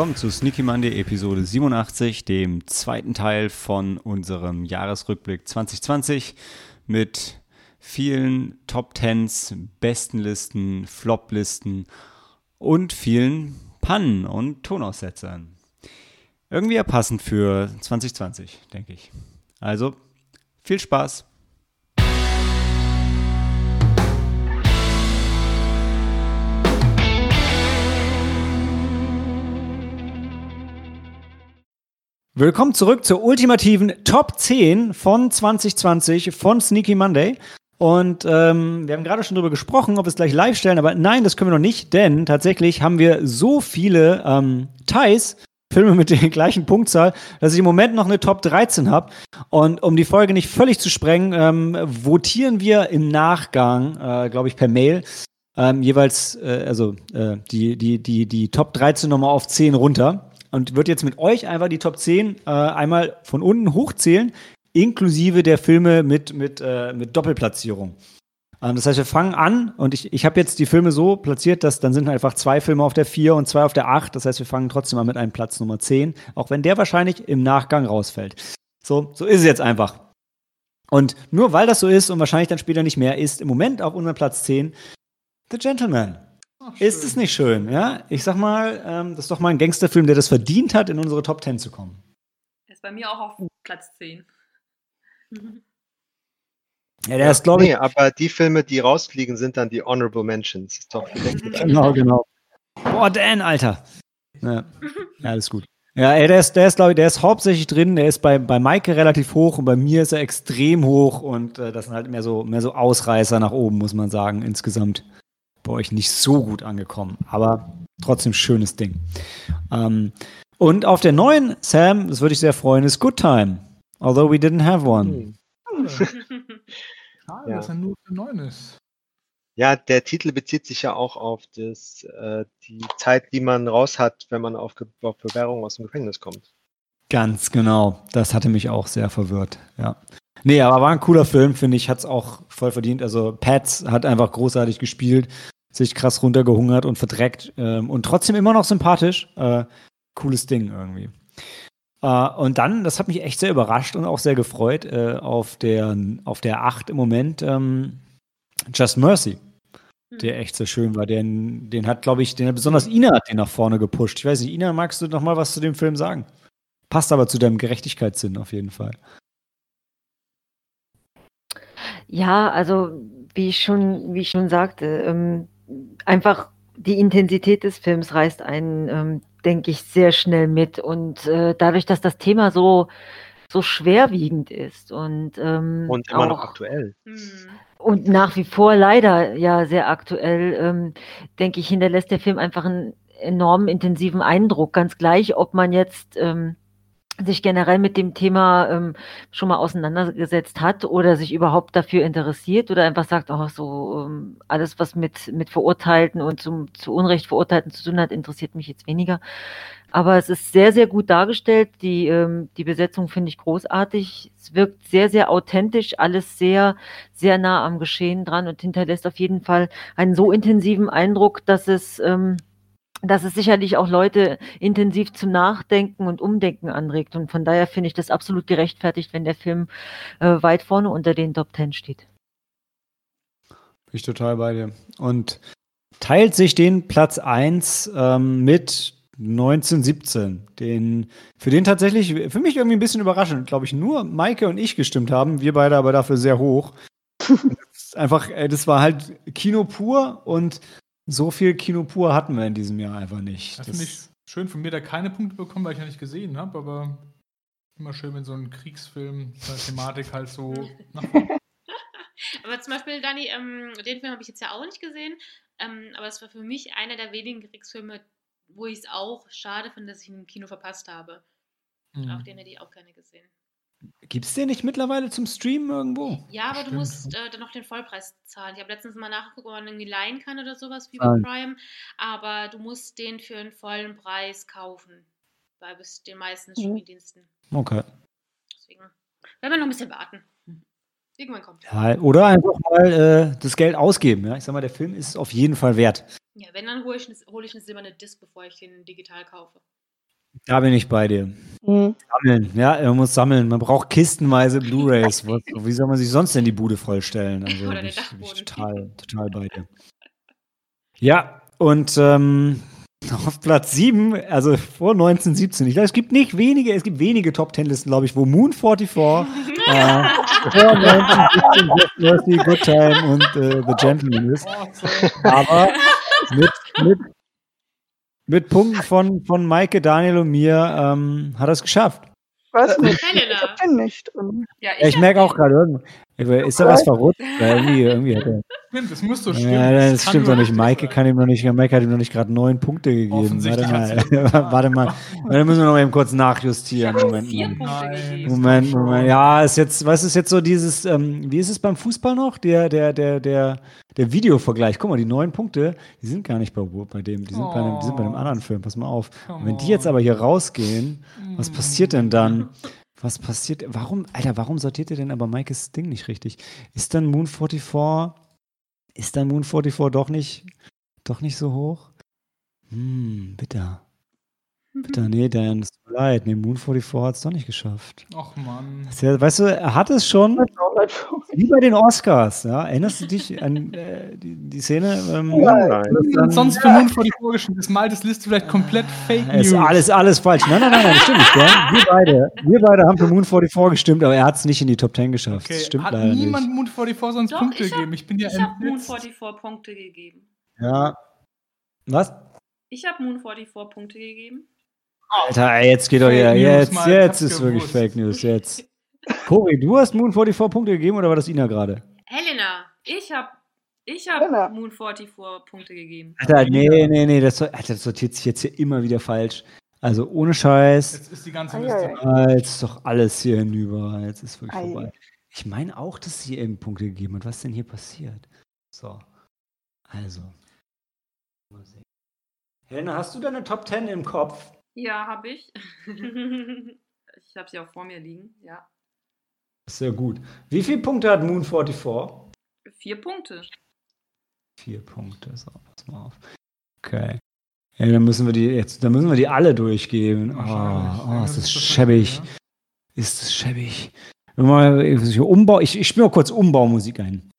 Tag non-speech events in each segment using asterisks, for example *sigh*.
Willkommen zu Sneaky Monday Episode 87, dem zweiten Teil von unserem Jahresrückblick 2020 mit vielen Top Tens, Bestenlisten, Floplisten und vielen Pannen und Tonaussetzern. Irgendwie ja passend für 2020, denke ich. Also, viel Spaß! Willkommen zurück zur ultimativen Top 10 von 2020 von Sneaky Monday. Und ähm, wir haben gerade schon darüber gesprochen, ob wir es gleich live stellen, aber nein, das können wir noch nicht, denn tatsächlich haben wir so viele ähm, Ties, Filme mit der *laughs* gleichen Punktzahl, dass ich im Moment noch eine Top 13 habe. Und um die Folge nicht völlig zu sprengen, ähm, votieren wir im Nachgang, äh, glaube ich, per Mail ähm, jeweils, äh, also äh, die, die, die, die Top 13 nochmal auf 10 runter und wird jetzt mit euch einfach die Top 10 äh, einmal von unten hochzählen, inklusive der Filme mit, mit, äh, mit Doppelplatzierung. Ähm, das heißt, wir fangen an und ich, ich habe jetzt die Filme so platziert, dass dann sind einfach zwei Filme auf der 4 und zwei auf der 8. Das heißt, wir fangen trotzdem mal mit einem Platz Nummer 10, auch wenn der wahrscheinlich im Nachgang rausfällt. So, so ist es jetzt einfach. Und nur weil das so ist und wahrscheinlich dann später nicht mehr, ist im Moment auf unserem Platz 10 The Gentleman. Ach, ist es nicht schön, ja? Ich sag mal, ähm, das ist doch mal ein Gangsterfilm, der das verdient hat, in unsere Top 10 zu kommen. Ist bei mir auch auf Platz 10. *laughs* Ja, der ist, glaube ich. Nee, aber die Filme, die rausfliegen, sind dann die Honorable Mentions. Ist doch *laughs* genau, genau. Boah, Dan, Alter. Ja, *laughs* ja alles gut. Ja, ey, der ist, der ist, glaube ich, der ist hauptsächlich drin. Der ist bei, bei Maike relativ hoch und bei mir ist er extrem hoch und äh, das sind halt mehr so, mehr so Ausreißer nach oben, muss man sagen, insgesamt bei euch nicht so gut angekommen, aber trotzdem schönes Ding. Ähm, und auf der neuen, Sam, das würde ich sehr freuen, ist Good Time. Although we didn't have one. *laughs* Schade, ja. dass er nur für neun ist. Ja, der Titel bezieht sich ja auch auf das, äh, die Zeit, die man raus hat, wenn man auf, auf Bewährung aus dem Gefängnis kommt. Ganz genau. Das hatte mich auch sehr verwirrt, ja. Nee, aber war ein cooler Film, finde ich, hat es auch voll verdient. Also Pats hat einfach großartig gespielt, sich krass runtergehungert und verdreckt ähm, und trotzdem immer noch sympathisch. Äh, cooles Ding irgendwie. Äh, und dann, das hat mich echt sehr überrascht und auch sehr gefreut, äh, auf, der, auf der 8 im Moment ähm, Just Mercy. Der echt sehr schön war. Den, den hat, glaube ich, den hat besonders Ina hat den nach vorne gepusht. Ich weiß nicht, Ina, magst du noch mal was zu dem Film sagen? Passt aber zu deinem Gerechtigkeitssinn auf jeden Fall. Ja, also wie ich schon, wie ich schon sagte, ähm, einfach die Intensität des Films reißt einen, ähm, denke ich, sehr schnell mit. Und äh, dadurch, dass das Thema so, so schwerwiegend ist und, ähm, und immer auch, noch aktuell. Mhm. Und nach wie vor leider ja sehr aktuell, ähm, denke ich, hinterlässt der Film einfach einen enormen intensiven Eindruck. Ganz gleich, ob man jetzt ähm, sich generell mit dem Thema ähm, schon mal auseinandergesetzt hat oder sich überhaupt dafür interessiert oder einfach sagt, oh, so ähm, alles, was mit, mit Verurteilten und zum, zu Unrecht Verurteilten zu tun hat, interessiert mich jetzt weniger. Aber es ist sehr, sehr gut dargestellt. Die, ähm, die Besetzung finde ich großartig. Es wirkt sehr, sehr authentisch, alles sehr, sehr nah am Geschehen dran und hinterlässt auf jeden Fall einen so intensiven Eindruck, dass es ähm, dass es sicherlich auch Leute intensiv zum Nachdenken und Umdenken anregt. Und von daher finde ich das absolut gerechtfertigt, wenn der Film äh, weit vorne unter den Top Ten steht. Bin ich total bei dir. Und teilt sich den Platz 1 ähm, mit 1917, den, für den tatsächlich, für mich irgendwie ein bisschen überraschend, glaube ich, nur Maike und ich gestimmt haben, wir beide aber dafür sehr hoch. *laughs* einfach, äh, das war halt Kino pur und so viel Kino pur hatten wir in diesem Jahr einfach nicht. Das, das finde ich schön von mir, da keine Punkte bekommen, weil ich ja nicht gesehen habe, aber immer schön, wenn so ein Kriegsfilm seine Thematik halt so *laughs* Aber zum Beispiel, Dani, ähm, den Film habe ich jetzt ja auch nicht gesehen, ähm, aber es war für mich einer der wenigen Kriegsfilme, wo ich es auch schade finde, dass ich ihn im Kino verpasst habe. Mhm. Auch den hätte ich auch gerne gesehen. Gibt es den nicht mittlerweile zum Streamen irgendwo? Ja, aber Stimmt. du musst äh, dann noch den Vollpreis zahlen. Ich habe letztens mal nachgeguckt, ob man irgendwie leihen kann oder sowas wie bei Prime. Aber du musst den für einen vollen Preis kaufen. Bei bis den meisten mhm. Streamingdiensten. Okay. Deswegen werden wir noch ein bisschen warten. Irgendwann kommt. Ja, oder einfach mal äh, das Geld ausgeben. Ja? Ich sag mal, der Film ist auf jeden Fall wert. Ja, wenn, dann hole ich, hol ich eine silberne Disc, bevor ich den digital kaufe. Da bin ich bei dir. Mhm. Sammeln, ja, man muss sammeln. Man braucht kistenweise Blu-Rays. Wie soll man sich sonst denn die Bude vollstellen? Also Oder bin ich, bin ich total, total bei dir. Ja, und ähm, *laughs* auf Platz 7, also vor 1917, ich glaube, es gibt nicht wenige, es gibt wenige Top Ten Listen, glaube ich, wo Moon 44, *laughs* äh, vor 1917 Just Good Time und äh, The Gentleman ist. Aber mit, mit, mit Punkten von, von Maike, Daniel und mir ähm, hat er es geschafft. Nicht. Helena. Ich hab den nicht. drin. Ja, Ja, ich merke auch gerade, irgendwie- ist da was verrutscht? Ja, irgendwie, irgendwie hat er. Stimmt, das muss so stimmen. Ja, das kann stimmt doch nicht. Maike kann ihm noch nicht, Maike hat ihm noch nicht gerade neun Punkte gegeben. Warte mal, *laughs* warte mal. *laughs* Da müssen wir noch eben kurz nachjustieren. Moment gegeben. Moment, Moment. Ja, ist jetzt, was ist jetzt so dieses, ähm, wie ist es beim Fußball noch? Der, der, der, der, der Videovergleich. Guck mal, die neun Punkte, die sind gar nicht bei, bei dem, die sind, bei einem, die sind bei einem Oh. anderen Film. Pass mal auf. Und wenn die jetzt on. aber hier rausgehen, was passiert denn dann? *laughs* Was passiert? Warum, Alter, warum sortiert ihr denn aber Maikes Ding nicht richtig? Ist dann Moon 44, ist dann Moon 44 doch nicht, doch nicht so hoch? Hm, bitter. Bitter, *laughs* nee, Dan, es tut mir leid. Nee, Moon 44 hat es doch nicht geschafft. Ach ist ja, weißt du, er hat es schon, wie bei den Oscars, ja? Erinnerst du dich an äh, die, die Szene? Ähm, Nein. das dann- Sonst für Mund vor die vorgeschrieben. Das Mal das Liste vielleicht komplett Fake News. Ist alles, alles falsch. Nein, nein, nein, nein, das stimmt nicht. Gell? Wir beide, wir beide haben für Moon 44 gestimmt, aber er hat es nicht in die Top 10 geschafft. Okay, Das stimmt hat leider niemand nicht. Die vor sonst Doch, Punkte ich hab- gegeben? Ich bin ja Ich habe Moon entblitzt. 44 Punkte gegeben. Ja. Was? Ich habe Moon 44 Punkte gegeben. Alter, ey, jetzt geht doch Fake ja. News, Jetzt, Mann, jetzt ist wirklich. Fake News. Jetzt. Cory, du hast Moon 44 Punkte gegeben oder war das Ina gerade? Helena, ich habe ich Helena. hab Moon 44 Punkte gegeben. Alter, nee, nee, nee, das, Alter, das sortiert sich jetzt hier immer wieder falsch. Also ohne Scheiß. Jetzt ist die ganze Liste. Ah, Jetzt ist doch alles hier hinüber. Jetzt ist wirklich Ei. vorbei. Ich meine auch, dass sie eben Punkte gegeben hat. Was ist denn hier passiert? So. Also. Mal sehen. Helena, hast du deine Top 10 im Kopf? Ja, habe ich. *laughs* *laughs* ich habe sie auch vor mir liegen. Ja. Sehr gut. Wie viele Punkte hat Moon 44? Vier Punkte. Vier Punkte. So, pass mal auf. Okay. Ja, dann müssen wir die jetzt, dann müssen wir die alle durchgeben. Oh, oh, ist das schäbig. Ist das schäbig. Wenn mal ich, Umbau, ich, ich spiele mal kurz Umbaumusik ein.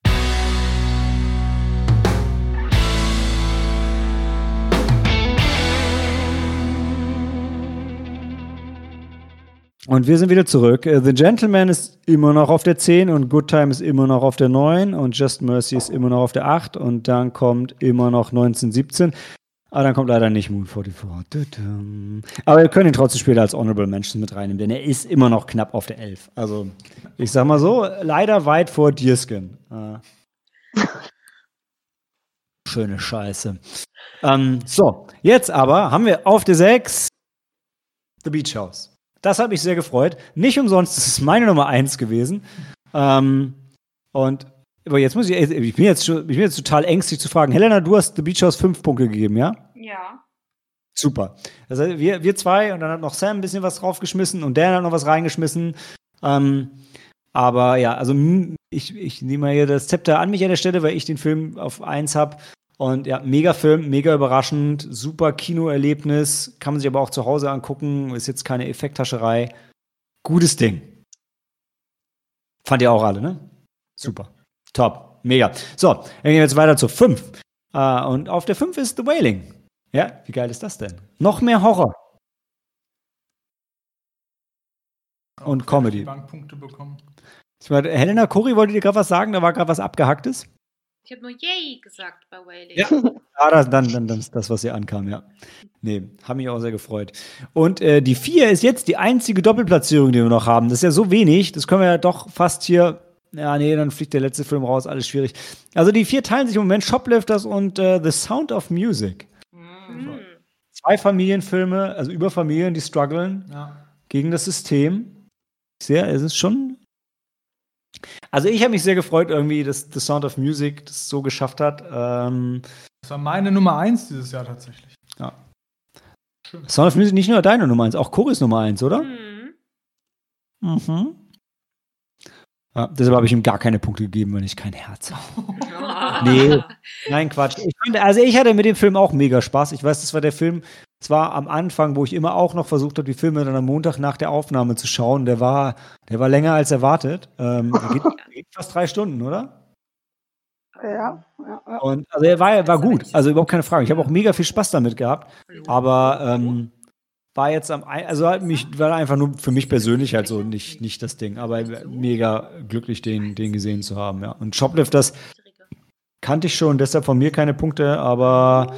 Und wir sind wieder zurück. Äh, The Gentleman ist immer noch auf der 10 und Good Time ist immer noch auf der 9 und Just Mercy ist immer noch auf der 8 und dann kommt immer noch 1917. Aber dann kommt leider nicht Moon 44. Tudum. Aber wir können ihn trotzdem später als Honorable Mention mit reinnehmen, denn er ist immer noch knapp auf der 11. Also, ich sag mal so, leider weit vor Deerskin. Äh. *laughs* Schöne Scheiße. Ähm, so, jetzt aber haben wir auf der 6 The Beach House. Das hat mich sehr gefreut. Nicht umsonst, das ist meine Nummer 1 gewesen. Ähm, und aber jetzt muss ich, ich bin jetzt, ich bin jetzt total ängstlich zu fragen. Helena, du hast The Beach House 5 Punkte gegeben, ja? Ja. Super. Heißt, wir, wir zwei und dann hat noch Sam ein bisschen was draufgeschmissen und Dan hat noch was reingeschmissen. Ähm, aber ja, also ich, ich nehme mal hier das Zepter an mich an der Stelle, weil ich den Film auf 1 habe. Und ja, mega Film, mega überraschend, super Kinoerlebnis, kann man sich aber auch zu Hause angucken, ist jetzt keine Effekthascherei. Gutes Ding. Fand ihr auch alle, ne? Super. Top. Mega. So, dann gehen wir jetzt weiter zur 5. Äh, und auf der 5 ist The Wailing. Ja, wie geil ist das denn? Noch mehr Horror. Und Comedy. Bankpunkte bekommen. Ich meine, Helena, Cory, wolltet ihr gerade was sagen? Da war gerade was Abgehacktes? Ich habe nur Yay gesagt bei Wailing. Ja. Ah, das, dann, dann, dann ist das, was hier ankam, ja. Nee, haben mich auch sehr gefreut. Und äh, die 4 ist jetzt die einzige Doppelplatzierung, die wir noch haben. Das ist ja so wenig, das können wir ja doch fast hier. Ja, nee, dann fliegt der letzte Film raus, alles schwierig. Also die vier teilen sich im Moment Shoplifters und äh, The Sound of Music. Hm. Zwei Familienfilme, also über Familien, die strugglen Ja. gegen das System. Sehr, es ist schon. Also ich habe mich sehr gefreut, irgendwie, dass The Sound of Music das so geschafft hat. Ähm, Das war meine Nummer 1 dieses Jahr tatsächlich. Ja. Schön. Sound of Music nicht nur deine Nummer eins, auch Choris Nummer eins, oder? Hm. Mhm. Ja, deshalb habe ich ihm gar keine Punkte gegeben, weil ich kein Herz habe. *laughs* Nee, nein, Quatsch. Ich finde, also ich hatte mit dem Film auch mega Spaß. Ich weiß, das war der Film, es war am Anfang, wo ich immer auch noch versucht habe, die Filme dann am Montag nach der Aufnahme zu schauen. Der war, der war länger als erwartet. Ähm, *laughs* der geht, der geht fast drei Stunden, oder? Ja, ja, ja. Und also er war, war gut, also überhaupt keine Frage. Ich habe auch mega viel Spaß damit gehabt, aber ähm, war jetzt am, also hat mich, war einfach nur für mich persönlich halt so nicht, nicht das Ding, aber mega glücklich, den, den gesehen zu haben, ja. Und Shoplifters kannte ich schon, deshalb von mir keine Punkte, aber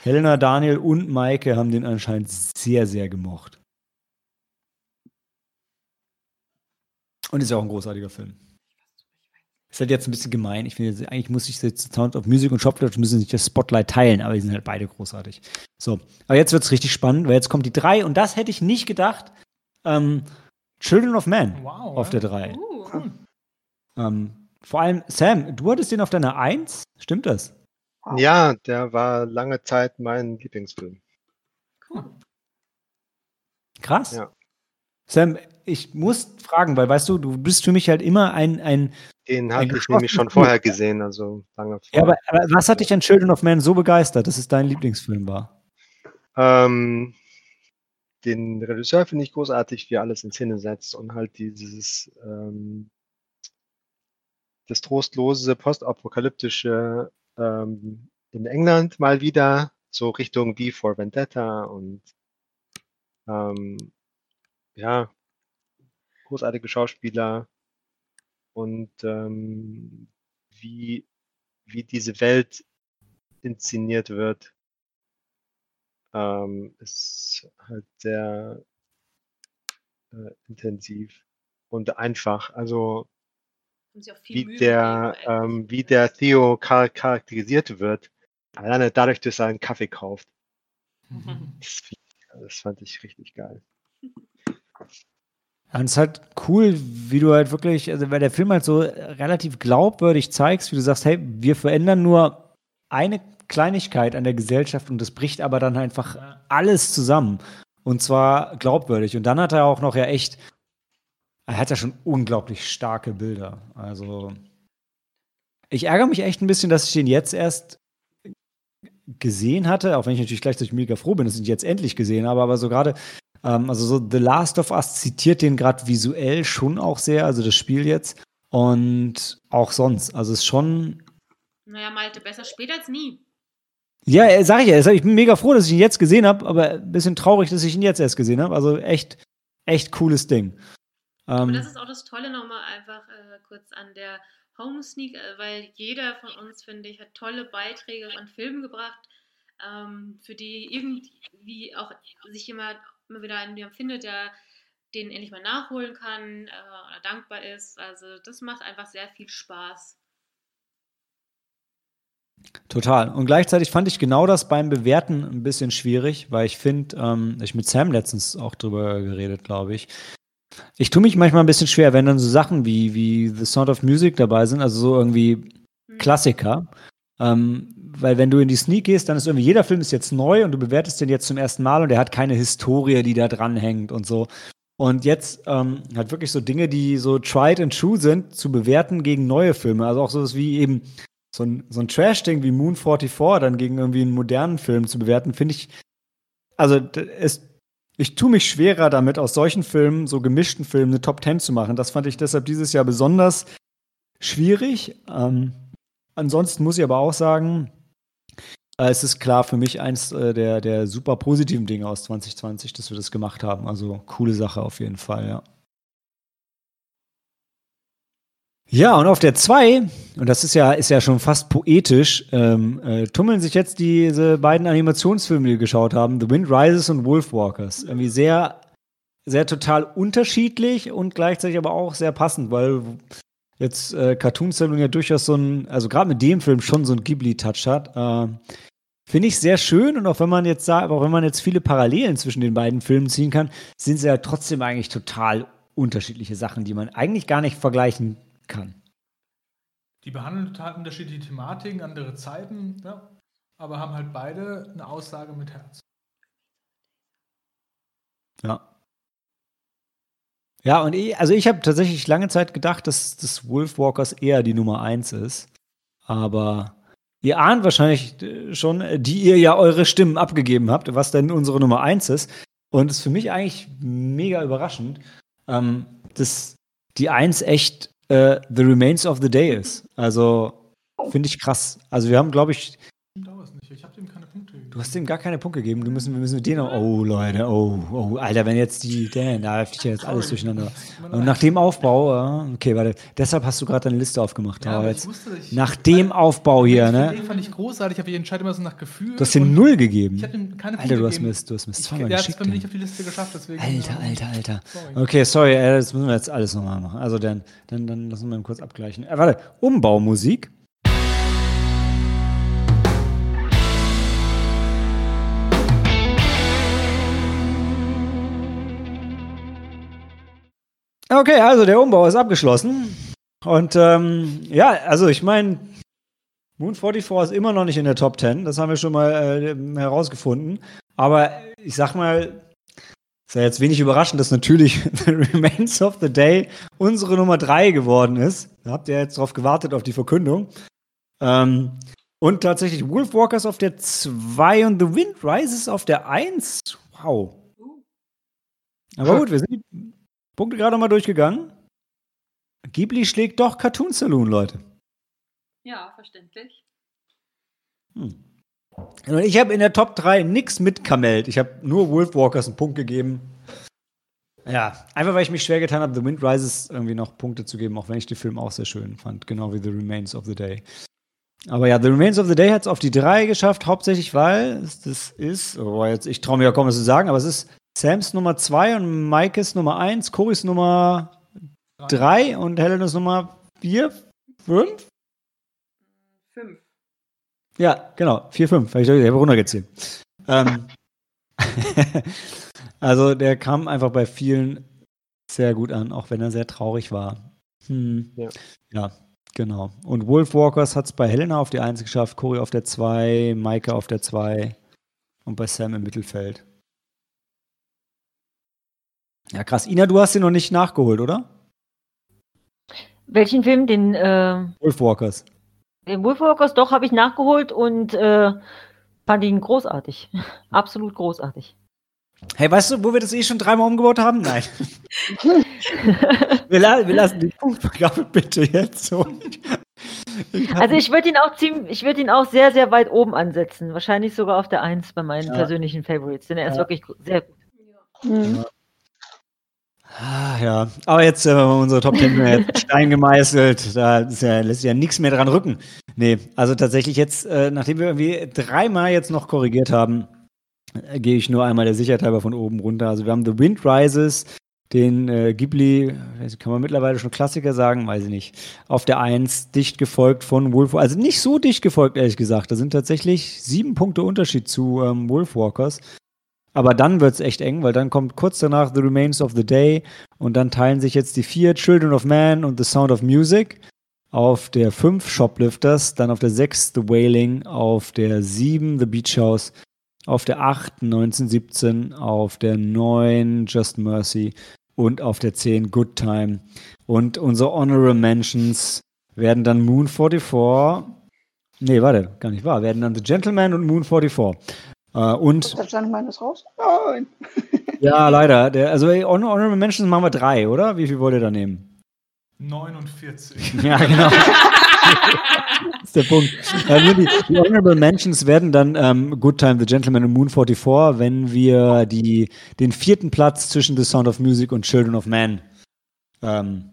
Helena, Daniel und Maike haben den anscheinend sehr, sehr gemocht. Und ist ja auch ein großartiger Film. Ist halt jetzt ein bisschen gemein. Ich finde, eigentlich muss ich jetzt Sound of Music und Shoplifters müssen sich das Spotlight teilen, aber die sind halt beide großartig. So, aber jetzt wird es richtig spannend, weil jetzt kommt die drei und das hätte ich nicht gedacht. Ähm, Children of Man Wow. auf der drei. Uh, Cool. Ähm, vor allem, Sam, du hattest den auf deiner Eins? Stimmt das? Ja, der war lange Zeit mein Lieblingsfilm. cool. Krass. Ja. Sam, ich muss fragen, weil weißt du, du bist für mich halt immer ein, ein Den hatte ich nämlich schon vorher gesehen, also lange ja, aber, vorher. aber was hat dich an Children of Man so begeistert, dass es dein Lieblingsfilm war? Ähm, den Regisseur finde ich großartig, wie er alles in Szene setzt und halt dieses ähm, das trostlose, postapokalyptische ähm, in England mal wieder, so Richtung wie for Vendetta und ähm, ja, großartige Schauspieler und ähm, wie, wie diese Welt inszeniert wird ähm, ist halt sehr äh, intensiv und einfach. Also Haben sie auch viel wie Mühe der, ähm, wie der Theo char charakterisiert wird, alleine dadurch, dass er einen Kaffee kauft. *laughs* Das, das fand ich richtig geil. Und es ist halt cool, wie du halt wirklich, also weil der Film halt so relativ glaubwürdig zeigst, wie du sagst, hey, wir verändern nur eine Kleinigkeit an der Gesellschaft und das bricht aber dann einfach alles zusammen. Und zwar glaubwürdig. Und dann hat er auch noch ja echt, er hat ja schon unglaublich starke Bilder. Also ich ärgere mich echt ein bisschen, dass ich den jetzt erst gesehen hatte, auch wenn ich natürlich gleichzeitig mega froh bin, dass ich ihn jetzt endlich gesehen habe, aber so gerade ähm, also so The Last of Us zitiert den gerade visuell schon auch sehr, also das Spiel jetzt. Und auch sonst. Also es ist schon. Naja, Malte, besser spät als nie. Ja, äh, sag ich ja, ich bin mega froh, dass ich ihn jetzt gesehen habe, aber ein bisschen traurig, dass ich ihn jetzt erst gesehen habe. Also echt, echt cooles Ding. Und Ähm, das ist auch das Tolle nochmal einfach äh, kurz an der Home Sneak, äh, weil jeder von uns, finde ich, hat tolle Beiträge an Filmen gebracht, ähm, für die irgendwie auch sich jemand immer wieder einen findet, der den endlich mal nachholen kann äh, oder dankbar ist. Also das macht einfach sehr viel Spaß. Total. Und gleichzeitig fand ich genau das beim Bewerten ein bisschen schwierig, weil ich finde, ähm, ich mit Sam letztens auch drüber geredet, glaube ich. Ich tue mich manchmal ein bisschen schwer, wenn dann so Sachen wie, wie The Sound of Music dabei sind, also so irgendwie Hm. Klassiker. Ähm, weil wenn du in die Sneak gehst, dann ist irgendwie jeder Film ist jetzt neu und du bewertest den jetzt zum ersten Mal und der hat keine Historie, die da dranhängt und so. Und jetzt ähm, hat wirklich so Dinge, die so tried and true sind, zu bewerten gegen neue Filme. Also auch sowas wie eben so ein, so ein Trash-Ding wie Moon 44 dann gegen irgendwie einen modernen Film zu bewerten, finde ich, also es, ich tue mich schwerer damit, aus solchen Filmen, so gemischten Filmen, eine Top 10 zu machen. Das fand ich deshalb dieses Jahr besonders schwierig. Ähm, ansonsten muss ich aber auch sagen, äh, es ist klar für mich eins äh, der, der super positiven Dinge aus 2020, dass wir das gemacht haben. Also coole Sache auf jeden Fall, ja. Ja, und auf der 2, und das ist ja, ist ja schon fast poetisch, ähm, äh, tummeln sich jetzt diese beiden Animationsfilme, die wir geschaut haben, The Wind Rises und Wolfwalkers. Irgendwie sehr, sehr total unterschiedlich und gleichzeitig aber auch sehr passend, weil jetzt äh, Cartoon Saloon ja durchaus so ein, also gerade mit dem Film schon so ein Ghibli-Touch hat. Äh, Finde ich sehr schön und auch wenn man jetzt sagt, auch wenn man jetzt viele Parallelen zwischen den beiden Filmen ziehen kann, sind sie ja trotzdem eigentlich total unterschiedliche Sachen, die man eigentlich gar nicht vergleichen kann. Die behandeln total unterschiedliche Thematiken, andere Zeiten, ja, aber haben halt beide eine Aussage mit Herz. Ja. Ja, und ich, also ich habe tatsächlich lange Zeit gedacht, dass das Wolfwalkers eher die Nummer 1 ist. Aber ihr ahnt wahrscheinlich äh, schon, die ihr ja eure Stimmen abgegeben habt, was denn unsere Nummer 1 ist. Und es ist für mich eigentlich mega überraschend, ähm, dass die 1 echt äh, The Remains of the Day ist. Also finde ich krass. Also wir haben, glaube ich, Ich habe dem keine Punkte gegeben. Du hast ihm gar keine Punkte gegeben. Du müssen, wir müssen mit denen noch. Oh, Leute, oh, oh, Alter, wenn jetzt die. Dan, da fliegt ja jetzt alles durcheinander. Und nach dem Aufbau, äh, okay, warte, deshalb hast du gerade deine Liste aufgemacht. Ja, aber jetzt, ich wusste, ich- nach dem Aufbau hier, Den ne? fand ich großartig, ich entscheide immer so nach Gefühl. Du hast den und Null gegeben. Ich habe ihm keine Punkte Alter, du hast gegeben. mir du hast mir zweimal geschickt. nicht Alter, auf die Liste geschafft, deswegen. Alter, ja. Alter, Alter. Sorry. Okay, sorry, äh, das müssen wir jetzt alles nochmal machen. Also dann, dann, dann lassen wir mal kurz abgleichen. Äh, warte, Umbaumusik. Okay, also der Umbau ist abgeschlossen. Und ähm, ja, also ich meine, Moon 44 ist immer noch nicht in der Top 10. Das haben wir schon mal äh, herausgefunden. Aber ich sag mal, ist ja jetzt wenig überraschend, dass natürlich *laughs* The Remains of the Day unsere Nummer 3 geworden ist. Da habt ihr jetzt drauf gewartet, auf die Verkündung. Ähm, und tatsächlich Wolfwalkers auf der 2 und The Wind Rises auf der 1. Wow. Aber gut, wir sind Punkte gerade mal durchgegangen. Ghibli schlägt doch Cartoon Saloon, Leute. Ja, verständlich. Hm. Und ich habe in der Top 3 nichts mitkamelt. Ich habe nur Wolfwalkers einen Punkt gegeben. Ja, einfach weil ich mich schwer getan habe, The Wind Rises irgendwie noch Punkte zu geben, auch wenn ich den Film auch sehr schön fand, genau wie The Remains of the Day. Aber ja, The Remains of the Day hat es auf die 3 geschafft, hauptsächlich weil es das ist, oh, jetzt, ich traue mir ja kaum was zu sagen, aber es ist Sams Nummer 2 und Maikes Nummer 1, Corys Nummer 3 und Helenas Nummer 4, 5? Fünf. Ja, genau. 4, 5. Habe ich ich habe runtergezählt. Ähm, *laughs* also der kam einfach bei vielen sehr gut an, auch wenn er sehr traurig war. Hm. Ja. ja, genau. Und Wolfwalkers hat es bei Helena auf die 1 geschafft, Cory auf der 2, Maike auf der 2 und bei Sam im Mittelfeld. Ja, krass. Ina, du hast ihn noch nicht nachgeholt, oder? Welchen Film? Den, äh, Wolfwalkers. den Wolfwalkers, doch, habe ich nachgeholt und äh, fand ihn großartig. *laughs* Absolut großartig. Hey, weißt du, wo wir das eh schon dreimal umgebaut haben? Nein. *laughs* wir, la wir lassen die Punktvergabe bitte jetzt so. Also ich würde ihn auch ziemlich, ich würde ihn auch sehr, sehr weit oben ansetzen. Wahrscheinlich sogar auf der 1 bei meinen Ja. persönlichen Favorites, denn er ist Ja. wirklich sehr gut. Mhm. Ah, ja, aber jetzt äh, unsere Top 10 sind ja jetzt in Stein gemeißelt. Da ja, lässt sich ja nichts mehr dran rücken. Nee, also tatsächlich jetzt, äh, nachdem wir irgendwie dreimal jetzt noch korrigiert haben, äh, gehe ich nur einmal der Sicherheit halber von oben runter. Also wir haben The Wind Rises, den äh, Ghibli, kann man mittlerweile schon Klassiker sagen, weiß ich nicht, auf der 1, dicht gefolgt von Wolf, also nicht so dicht gefolgt, ehrlich gesagt. Da sind tatsächlich sieben Punkte Unterschied zu ähm, Wolfwalkers. Aber dann wird es echt eng, weil dann kommt kurz danach The Remains of the Day und dann teilen sich jetzt die vier Children of Man und The Sound of Music. Auf der 5 Shoplifters, dann auf der 6 The Wailing, auf der 7 The Beach House, auf der 8 1917, auf der 9 Just Mercy und auf der 10 Good Time. Und unsere Honorable Mentions werden dann Moon 44. Nee, warte, gar nicht wahr. Werden dann The Gentleman und Moon 44. Äh, und Das Gentleman ist raus. Nein. *laughs* ja, leider. Der, also Honorable Mentions machen wir drei, oder? Wie viel wollt ihr da nehmen? 49. *laughs* Ja, genau. *laughs* das ist der Punkt. Äh, nur die, die Honorable Mentions werden dann ähm, Good Time, The Gentleman und Moon 44, wenn wir die, den vierten Platz zwischen The Sound of Music und Children of Man ähm,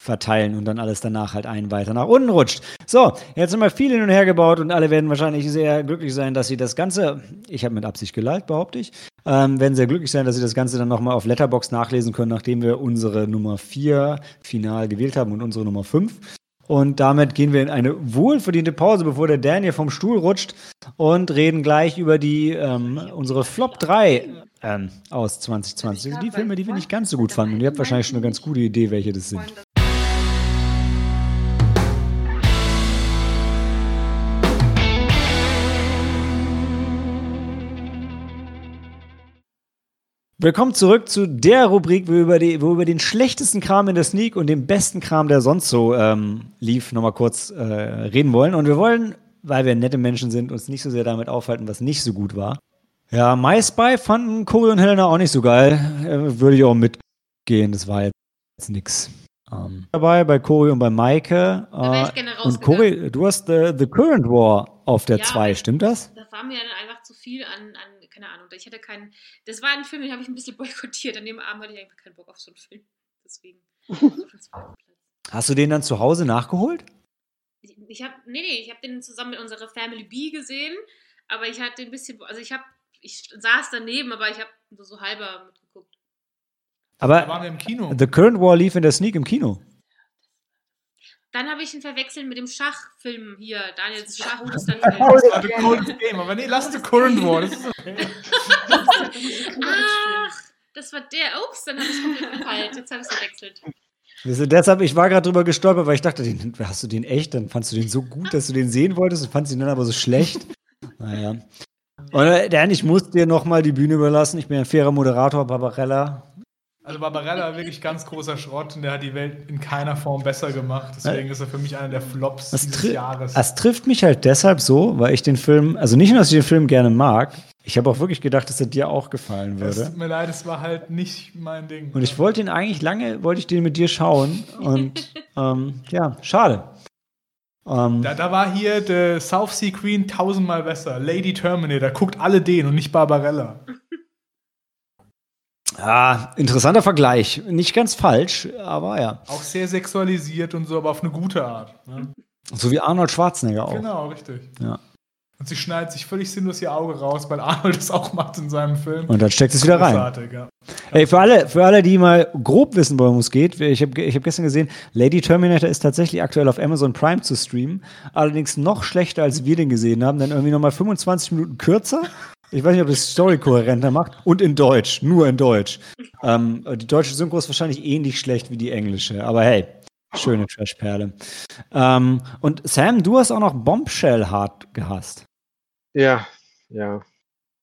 verteilen und dann alles danach halt ein weiter nach unten rutscht. So, jetzt haben wir viel hin und her gebaut und alle werden wahrscheinlich sehr glücklich sein, dass sie das Ganze, ich habe mit Absicht geliked, behaupte ich, ähm, werden sehr glücklich sein, dass sie das Ganze dann nochmal auf Letterbox nachlesen können, nachdem wir unsere Nummer 4 final gewählt haben und unsere Nummer 5. Und damit gehen wir in eine wohlverdiente Pause, bevor der Dan hier vom Stuhl rutscht und reden gleich über die ähm, unsere Flop 3 ähm, aus 2020. Also die Filme, die wir nicht ganz so gut fanden. Und ihr habt wahrscheinlich schon eine ganz gute Idee, welche das sind. Willkommen zurück zu der Rubrik, wo wir über, die, wo wir über den schlechtesten Kram in der Sneak und den besten Kram, der sonst so ähm, lief, nochmal kurz äh, reden wollen. Und wir wollen, weil wir nette Menschen sind, uns nicht so sehr damit aufhalten, was nicht so gut war. Ja, MySpy fanden Cory und Helena auch nicht so geil. Äh, würde ich auch mitgehen, das war jetzt nix. Ähm, dabei bei Cory und bei Maike. Da wär ich Äh, und. Cory, du hast äh, The Current War auf der Ja, 2, weil- stimmt das? Das war mir dann einfach zu viel an, an keine Ahnung. Ich hatte keinen. Das war ein Film, den habe ich ein bisschen *laughs* boykottiert. An dem Abend hatte ich einfach keinen Bock auf so einen Film. Deswegen. *laughs* Hast du den dann zu Hause nachgeholt? Ich, ich habe, nee, nee, ich habe den zusammen mit unserer Family B gesehen, aber ich hatte ein bisschen, also ich habe, ich saß daneben, aber ich habe nur so halber mitgeguckt. Da Aber waren wir im Kino. The Current War lief in der Sneak im Kino. Dann habe ich ihn verwechselt mit dem Schachfilm hier, Daniels Schach und Das war The Coldest Game. Aber nee, lass The Current War. Das ist okay. Ach, das war der. Ups, dann habe ich es komplett verpeilt. Jetzt habe ich es verwechselt. Also deshalb, ich war gerade drüber gestolpert, weil ich dachte, den, hast du den echt? Dann fandst du den so gut, dass du den sehen wolltest und fandst ihn dann aber so schlecht. naja. Und äh, Dan, ich muss dir nochmal die Bühne überlassen. Ich bin ein fairer Moderator, Barbarella. Also Barbarella war wirklich ganz großer Schrott und der hat die Welt in keiner Form besser gemacht. Deswegen ist er für mich einer der Flops Das, dieses Jahres. das trifft mich halt deshalb so, weil ich den Film, also nicht nur, dass ich den Film gerne mag, ich habe auch wirklich gedacht, dass er dir auch gefallen Es würde. tut mir leid, es war halt nicht mein Ding. Und ich wollte ihn eigentlich lange, wollte ich den mit dir schauen. Und *laughs* ähm, ja, schade. Ähm, Da, da war hier der South Sea Queen tausendmal besser. Lady Terminator, guckt alle den und nicht Barbarella. Ah, interessanter Vergleich. Nicht ganz falsch, aber ja. Auch sehr sexualisiert und so, aber auf eine gute Art. Ne? So wie Arnold Schwarzenegger auch. Genau, richtig. Ja. Und sie schneidet sich völlig sinnlos ihr Auge raus, weil Arnold das auch macht in seinem Film. Und dann steckt es wieder rein. Ja. Ey, für alle, für alle, die mal grob wissen, worum es geht, ich habe ich hab gestern gesehen, Lady Terminator ist tatsächlich aktuell auf Amazon Prime zu streamen. Allerdings noch schlechter, als wir den gesehen haben, denn irgendwie nochmal 25 Minuten kürzer. Ich weiß nicht, ob das Story kohärenter macht. Und in Deutsch, nur in Deutsch. Ähm, die deutsche Synchro ist wahrscheinlich ähnlich schlecht wie die englische, aber hey, schöne Trashperle. Ähm, und Sam, du hast auch noch Bombshell hart gehasst. Ja, ja.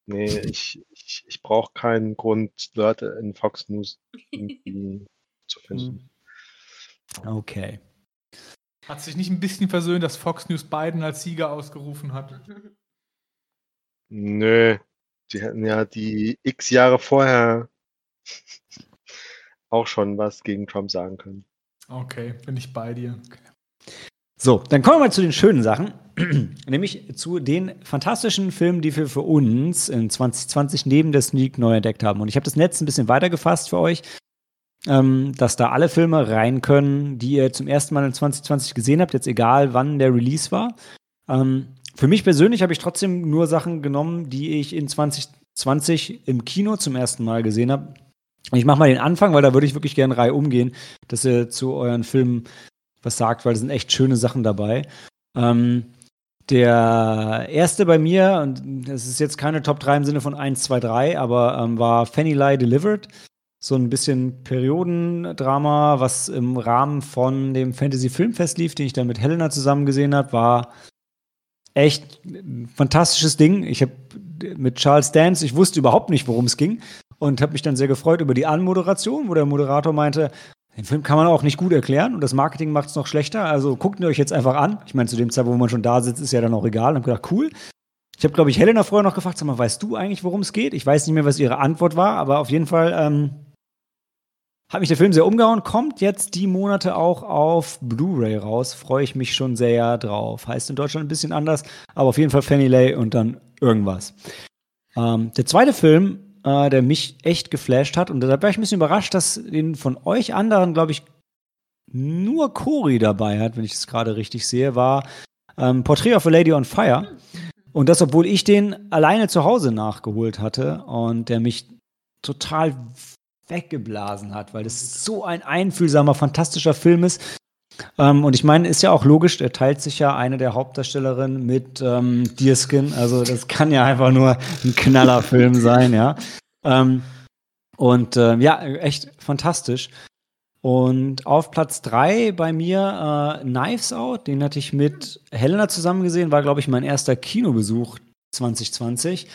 Nee, ich, ich, ich brauche keinen Grund, Leute in Fox News irgendwie *laughs* zu finden. Okay. Hat sich nicht ein bisschen versöhnt, dass Fox News Biden als Sieger ausgerufen hat? Nö, die hätten ja die x Jahre vorher *laughs* auch schon was gegen Trump sagen können. Okay, bin ich bei dir. So, dann kommen wir mal zu den schönen Sachen, *clears throat* nämlich zu den fantastischen Filmen, die wir für uns in 2020 neben der Sneak neu entdeckt haben. Und ich habe das Netz ein bisschen weitergefasst für euch, ähm, dass da alle Filme rein können, die ihr zum ersten Mal in 2020 gesehen habt, jetzt egal wann der Release war. Ähm, für mich persönlich habe ich trotzdem nur Sachen genommen, die ich in 2020 im Kino zum ersten Mal gesehen habe. Ich mache mal den Anfang, weil da würde ich wirklich gerne Reihe umgehen, dass ihr zu euren Filmen was sagt, weil da sind echt schöne Sachen dabei. Ähm, der erste bei mir, und das ist jetzt keine Top 3 im Sinne von 1, 2, 3, aber ähm, war Fanny Lie Delivered. So ein bisschen Periodendrama, was im Rahmen von dem Fantasy Filmfest lief, den ich dann mit Helena zusammen gesehen habe, war echt ein fantastisches Ding. Ich habe mit Charles Dance, ich wusste überhaupt nicht, worum es ging und habe mich dann sehr gefreut über die Anmoderation, wo der Moderator meinte, den Film kann man auch nicht gut erklären und das Marketing macht es noch schlechter. Also guckt ihn euch jetzt einfach an. Ich meine, zu dem Zeit, wo man schon da sitzt, ist ja dann auch egal. Und hab gedacht, cool. Ich habe, glaube ich, Helena vorher noch gefragt, sag mal, weißt du eigentlich, worum es geht? Ich weiß nicht mehr, was ihre Antwort war, aber auf jeden Fall ähm, hat mich der Film sehr umgehauen. Kommt jetzt die Monate auch auf Blu-ray raus. Freue ich mich schon sehr drauf. Heißt in Deutschland ein bisschen anders, aber auf jeden Fall Fanny Lay und dann irgendwas. Ähm, der zweite Film, äh, der mich echt geflasht hat. Und deshalb war ich ein bisschen überrascht, dass den von euch anderen, glaube ich, nur Cory dabei hat, wenn ich es gerade richtig sehe, war ähm, Portrait of a Lady on Fire. Und das, obwohl ich den alleine zu Hause nachgeholt hatte und der mich total weggeblasen hat, weil das so ein einfühlsamer, fantastischer Film ist. Ähm, und ich meine, ist ja auch logisch, er teilt sich ja eine der Hauptdarstellerinnen mit ähm, Deerskin. Also das kann ja einfach nur ein Knallerfilm sein, ja. Ähm, und äh, ja, echt fantastisch. Und auf Platz 3 bei mir äh, Knives Out, den hatte ich mit Helena zusammen gesehen, war, glaube ich, mein erster Kinobesuch 2020.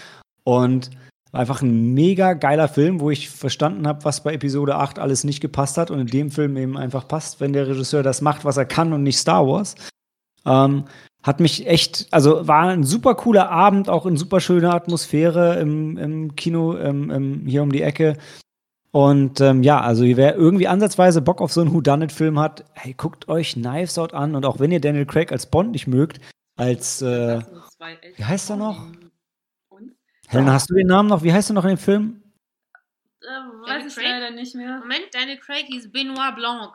Und einfach ein mega geiler Film, wo ich verstanden habe, was bei Episode 8 alles nicht gepasst hat und in dem Film eben einfach passt, wenn der Regisseur das macht, was er kann und nicht Star Wars. Ähm, hat mich echt, also war ein super cooler Abend, auch in super schöner Atmosphäre im, im Kino ähm, ähm, hier um die Ecke. Und ähm, ja, also wer irgendwie ansatzweise Bock auf so einen Whodunit-Film hat, hey, guckt euch Knives Out an und auch wenn ihr Daniel Craig als Bond nicht mögt, als äh, wie heißt er noch? Helena, hast du den Namen noch? Wie heißt er noch in dem Film? Äh, weiß ich leider nicht mehr. Moment, Daniel Craig hieß Benoit Blanc.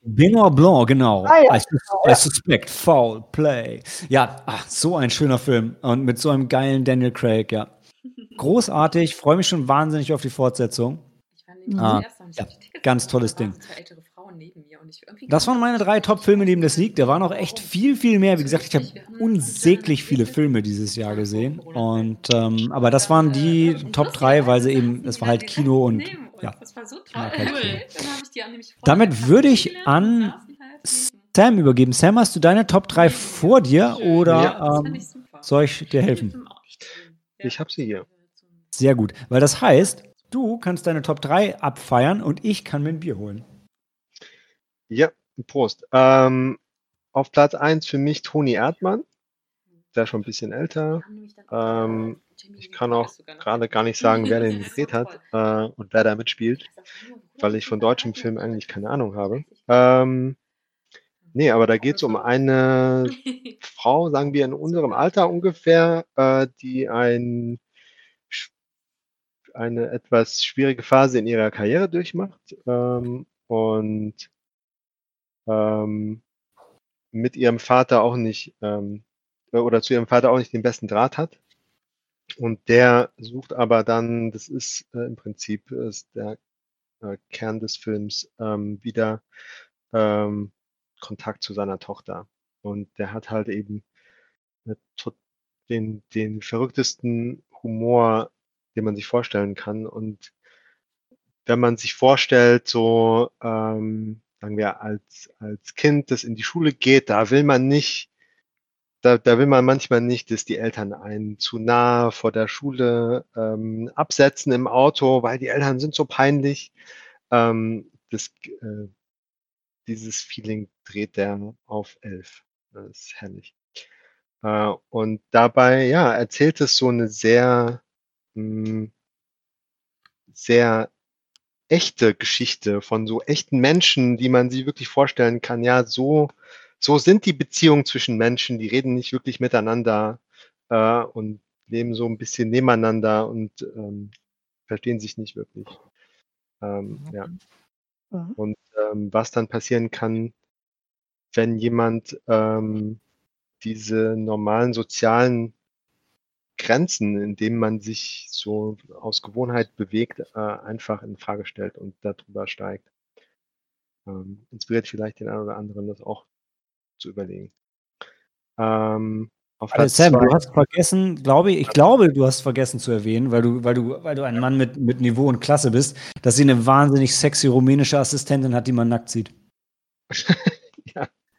Benoit Blanc, genau. Ah, ja. I, sus I suspect foul play. Ja, ach, so ein schöner Film. Und mit so einem geilen Daniel Craig, ja. *laughs* Großartig, freue mich schon wahnsinnig auf die Fortsetzung. Ich war nämlich Ah, zuerst noch nicht ja, ganz tolles Ding. Zwei ältere Frauen neben mir und ich irgendwie Das waren meine drei Top-Filme neben der Sneak. Da waren noch echt viel, viel mehr. Wie gesagt, ich habe unsäglich viele Filme dieses Jahr gesehen. Und ähm, aber das waren die Top 3, weil sie eben, das war halt Kino und ja. Das war so toll. halt Damit würde ich an halt. Sam übergeben. Sam, hast du deine Top 3 vor dir oder Das ähm, soll ich dir helfen? Auch. Ich habe sie hier. Sehr gut, weil das heißt, du kannst deine Top 3 abfeiern und ich kann mir ein Bier holen. Ja, Prost. Ähm, auf Platz 1 für mich Toni Erdmann. Der ist schon ein bisschen älter. Ähm, ich kann auch gerade gar nicht sagen, wer den *laughs* gedreht hat äh, und wer da mitspielt, weil ich von deutschem Film eigentlich keine Ahnung habe. Ähm, nee, aber da geht es um eine *laughs* Frau, sagen wir in unserem Alter ungefähr, äh, die ein, eine etwas schwierige Phase in ihrer Karriere durchmacht ähm, und ähm, mit ihrem Vater auch nicht ähm, äh, oder zu ihrem Vater auch nicht den besten Draht hat. Und der sucht aber dann, das ist äh, im Prinzip ist der äh, Kern des Films, ähm, wieder ähm, Kontakt zu seiner Tochter. Und der hat halt eben tot- den, den verrücktesten Humor, den man sich vorstellen kann. Und wenn man sich vorstellt, so, ähm, sagen wir, als, als Kind, das in die Schule geht, da will man nicht, da, da will man manchmal nicht, dass die Eltern einen zu nah vor der Schule ähm, absetzen im Auto, weil die Eltern sind so peinlich. Ähm, das, äh, dieses Feeling dreht der auf elf. Das ist herrlich. Äh, und dabei, ja, erzählt es so eine sehr, mh, sehr echte Geschichte von so echten Menschen, die man sich wirklich vorstellen kann. Ja, so, so sind die Beziehungen zwischen Menschen, die reden nicht wirklich miteinander äh, und leben so ein bisschen nebeneinander und ähm, verstehen sich nicht wirklich. Ähm, ja. Mhm. Und ähm, was dann passieren kann, wenn jemand ähm, diese normalen sozialen Grenzen, in denen man sich so aus Gewohnheit bewegt, äh, einfach in Frage stellt und darüber steigt. Ähm, inspiriert vielleicht den einen oder anderen, das auch zu überlegen. Ähm, Platz Sam, zwei, du hast vergessen, glaube ich, ich glaube, du hast vergessen zu erwähnen, weil du, weil du, weil du ein Mann mit, mit Niveau und Klasse bist, dass sie eine wahnsinnig sexy rumänische Assistentin hat, die man nackt sieht. *laughs*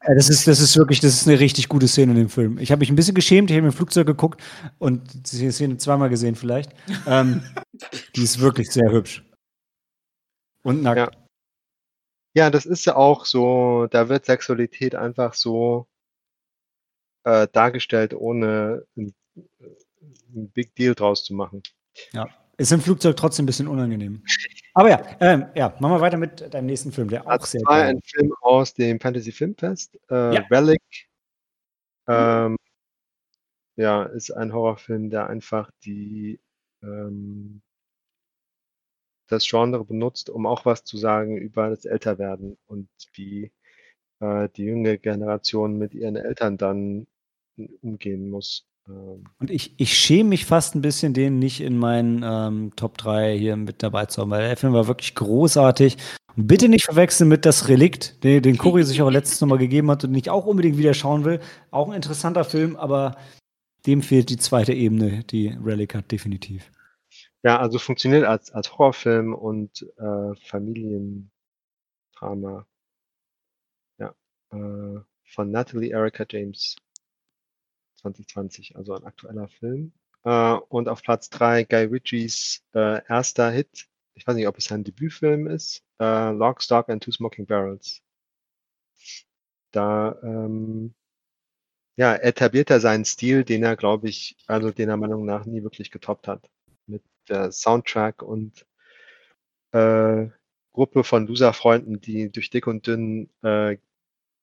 ja, Äh, Das ist, das ist wirklich, das ist eine richtig gute Szene in dem Film. Ich habe mich ein bisschen geschämt, ich habe im Flugzeug geguckt und die Szene zweimal gesehen vielleicht. Ähm, *laughs* die ist wirklich sehr hübsch. Und nackt. Ja. ja, das ist ja auch so, da wird Sexualität einfach so äh, dargestellt, ohne ein, ein Big Deal draus zu machen. Ist im Flugzeug trotzdem ein bisschen unangenehm. Aber ja, ähm, ja, machen wir weiter mit deinem nächsten Film, der auch Platz sehr geil ein Film aus dem Fantasy Filmfest, äh, Ja. Relic. Ähm, ja, ist ein Horrorfilm, der einfach die ähm, das Genre benutzt, um auch was zu sagen über das Älterwerden und wie äh, die junge Generation mit ihren Eltern dann umgehen muss. Ähm, Und ich, ich schäme mich fast ein bisschen, den nicht in meinen ähm, Top 3 hier mit dabei zu haben, weil der Film war wirklich großartig. Und bitte nicht verwechseln mit das Relikt, den, den Cory sich auch letztes Mal gegeben hat und den ich auch unbedingt wieder schauen will. Auch ein interessanter Film, aber dem fehlt die zweite Ebene, die Relic hat, definitiv. ja, also funktioniert als, als Horrorfilm und äh, Familiendrama. Ja, äh, von Natalie Erica James 2020, also ein aktueller Film. Äh, und auf Platz 3 Guy Ritchies äh, erster Hit. Ich weiß nicht, ob es ein Debütfilm ist. Äh, Lock, Stock and Two Smoking Barrels. Da ähm, ja, etabliert er seinen Stil, den er, glaube ich, also den er Meinung nach nie wirklich getoppt hat. Mit der Soundtrack und äh, Gruppe von Loser-Freunden, die durch dick und dünn äh,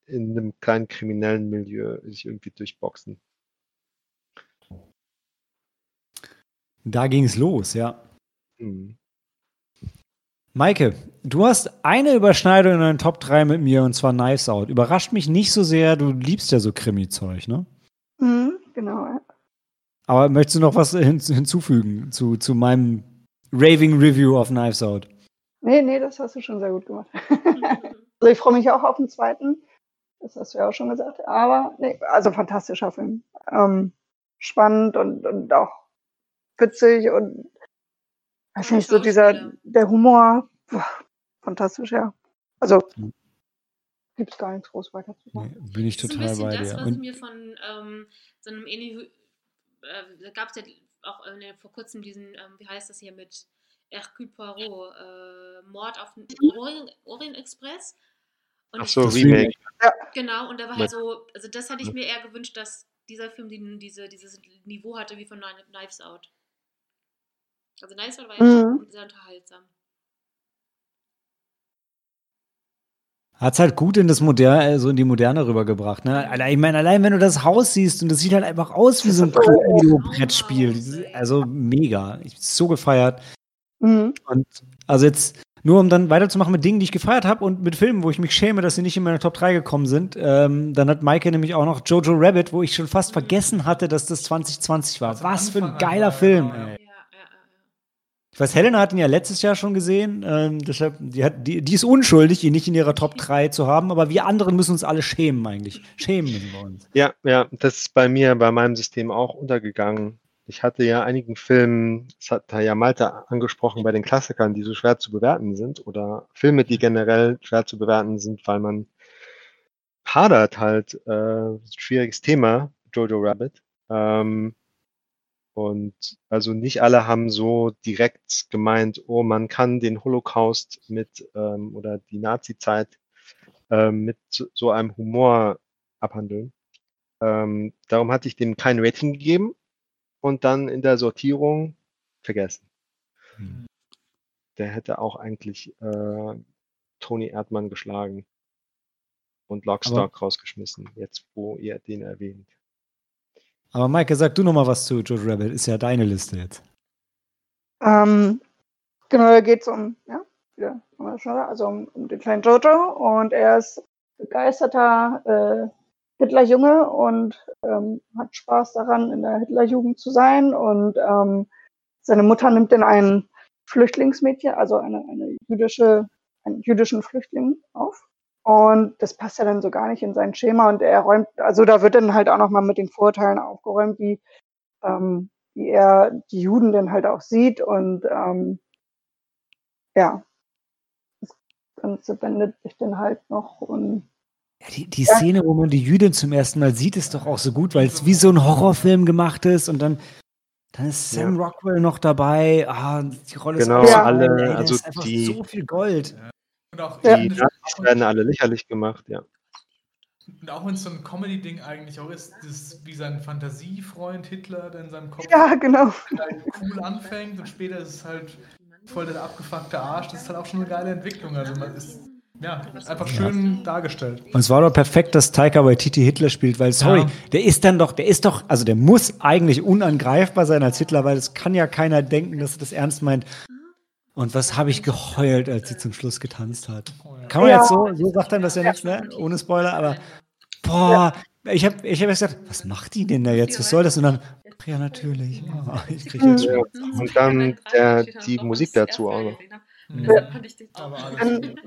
in einem kleinen kriminellen Milieu sich irgendwie durchboxen. Da ging es los, ja. Mhm. Maike, du hast eine Überschneidung in deinen Top 3 mit mir und zwar Knives Out. Überrascht mich nicht so sehr, du liebst ja so Krimi-Zeug, ne? Mhm, genau, ja. Aber möchtest du noch was hin hinzufügen zu, zu meinem Raving Review of Knives Out? Nee, nee, das hast du schon sehr gut gemacht. *laughs* also ich freue mich auch auf den zweiten. Das hast du ja auch schon gesagt. Aber, nee, also fantastischer Film. Ähm, spannend und, und auch witzig und weiß nicht, so dieser, der Humor, boah, fantastisch, ja. Also Mhm. gibt es gar nichts groß weiter zu sagen. Nee, bin ich Das ist total ein bei das, dir. was Und mir von ähm, so einem ähnlichen, äh, da gab es ja auch äh, vor kurzem diesen, ähm, wie heißt das hier mit Hercule Poirot, äh, Mord auf dem Orient, Orient Express. Und Ach ich- so, Das Remake. Genau, und da war halt so, also das hätte ich mir eher gewünscht, dass dieser Film die, diese, dieses Niveau hatte wie von Kni- Knives Out. Also Out war ja Mhm. schon sehr unterhaltsam. Hat es halt gut in das Moderne, so in die Moderne rübergebracht. Ne? Ich meine, allein wenn du das Haus siehst und das sieht halt einfach aus wie so ein Cluedo-Brettspiel. Dieses- Also mega. Ich hab's so gefeiert. Mhm. Und also jetzt nur um dann weiterzumachen mit Dingen, die ich gefeiert habe und mit Filmen, wo ich mich schäme, dass sie nicht in meine Top 3 gekommen sind. Ähm, dann hat Maike nämlich auch noch Jojo Rabbit, wo ich schon fast vergessen hatte, dass das 2020 war. Also Was für ein geiler Film, genau, ey. Ja. Ich weiß, Helena hat ihn ja letztes Jahr schon gesehen. Ähm, deshalb, die, hat, die, die ist unschuldig, ihn nicht in ihrer Top 3 zu haben, aber wir anderen müssen uns alle schämen eigentlich. Schämen müssen wir uns. Ja, ja, das ist bei mir, bei meinem System auch untergegangen. Ich hatte ja einigen Filmen, das hat ja Malte angesprochen, bei den Klassikern, die so schwer zu bewerten sind oder Filme, die generell schwer zu bewerten sind, weil man hadert halt, äh, schwieriges Thema, Jojo Rabbit. Ähm, und also nicht alle haben so direkt gemeint, oh, man kann den Holocaust mit ähm, oder die Nazi-Zeit ähm, mit so- einem Humor abhandeln. Ähm, darum hatte ich dem kein Rating gegeben und dann in der Sortierung vergessen. Hm. Der hätte auch eigentlich äh, Tony Erdmann geschlagen und Lockstock rausgeschmissen, jetzt wo ihr den erwähnt. Aber Maike, sag du noch mal was zu Jojo Rabbit. Ist ja deine Liste jetzt. Ähm, genau, da geht es um, ja, also um, um den kleinen Jojo und er ist begeisterter äh, Hitlerjunge und ähm, hat Spaß daran, in der Hitlerjugend zu sein und ähm, seine Mutter nimmt dann ein Flüchtlingsmädchen, also eine, eine jüdische, einen jüdischen Flüchtling auf. Und das passt ja dann so gar nicht in sein Schema. Und er räumt, also da wird dann halt auch nochmal mit den Vorurteilen aufgeräumt, wie ähm, wie er die Juden dann halt auch sieht. Und ähm, ja, das Ganze wendet sich dann halt noch und Ja, die, die Szene, wo man die Jüdin zum ersten Mal sieht, ist doch auch so gut, weil es wie so ein Horrorfilm gemacht ist. Und dann, dann ist Sam Rockwell noch dabei. Ah, die Rolle Genau, ist alle, geil, ey, da also ist einfach die- so viel Gold. Und auch, Ja. Die Nazis werden alle lächerlich gemacht, ja. und auch wenn es so ein Comedy-Ding eigentlich auch ist, das wie sein Fantasiefreund Hitler, der in seinem Kopf ja, genau. halt cool anfängt und später ist es halt voll der abgefuckte Arsch. Das ist halt auch schon eine geile Entwicklung. Also man ist ja einfach schön dargestellt. Und es war doch perfekt, dass Taika Waititi Hitler spielt, weil, sorry, Ja. der ist dann doch, der ist doch, also der muss eigentlich unangreifbar sein als Hitler, weil es kann ja keiner denken, dass er das ernst meint. Und was habe ich geheult, als sie zum Schluss getanzt hat. Ja. Kann man Ja. jetzt so, so sagt dann das ja nichts, ne? Ohne Spoiler, aber boah, ich habe ich hab erst gesagt, was macht die denn da jetzt? Was soll das? Und dann, ach ja, natürlich. Oh, ich krieg jetzt Ja. Und dann der, die Musik dazu auch noch. Mhm. Aber alles Dann- gut.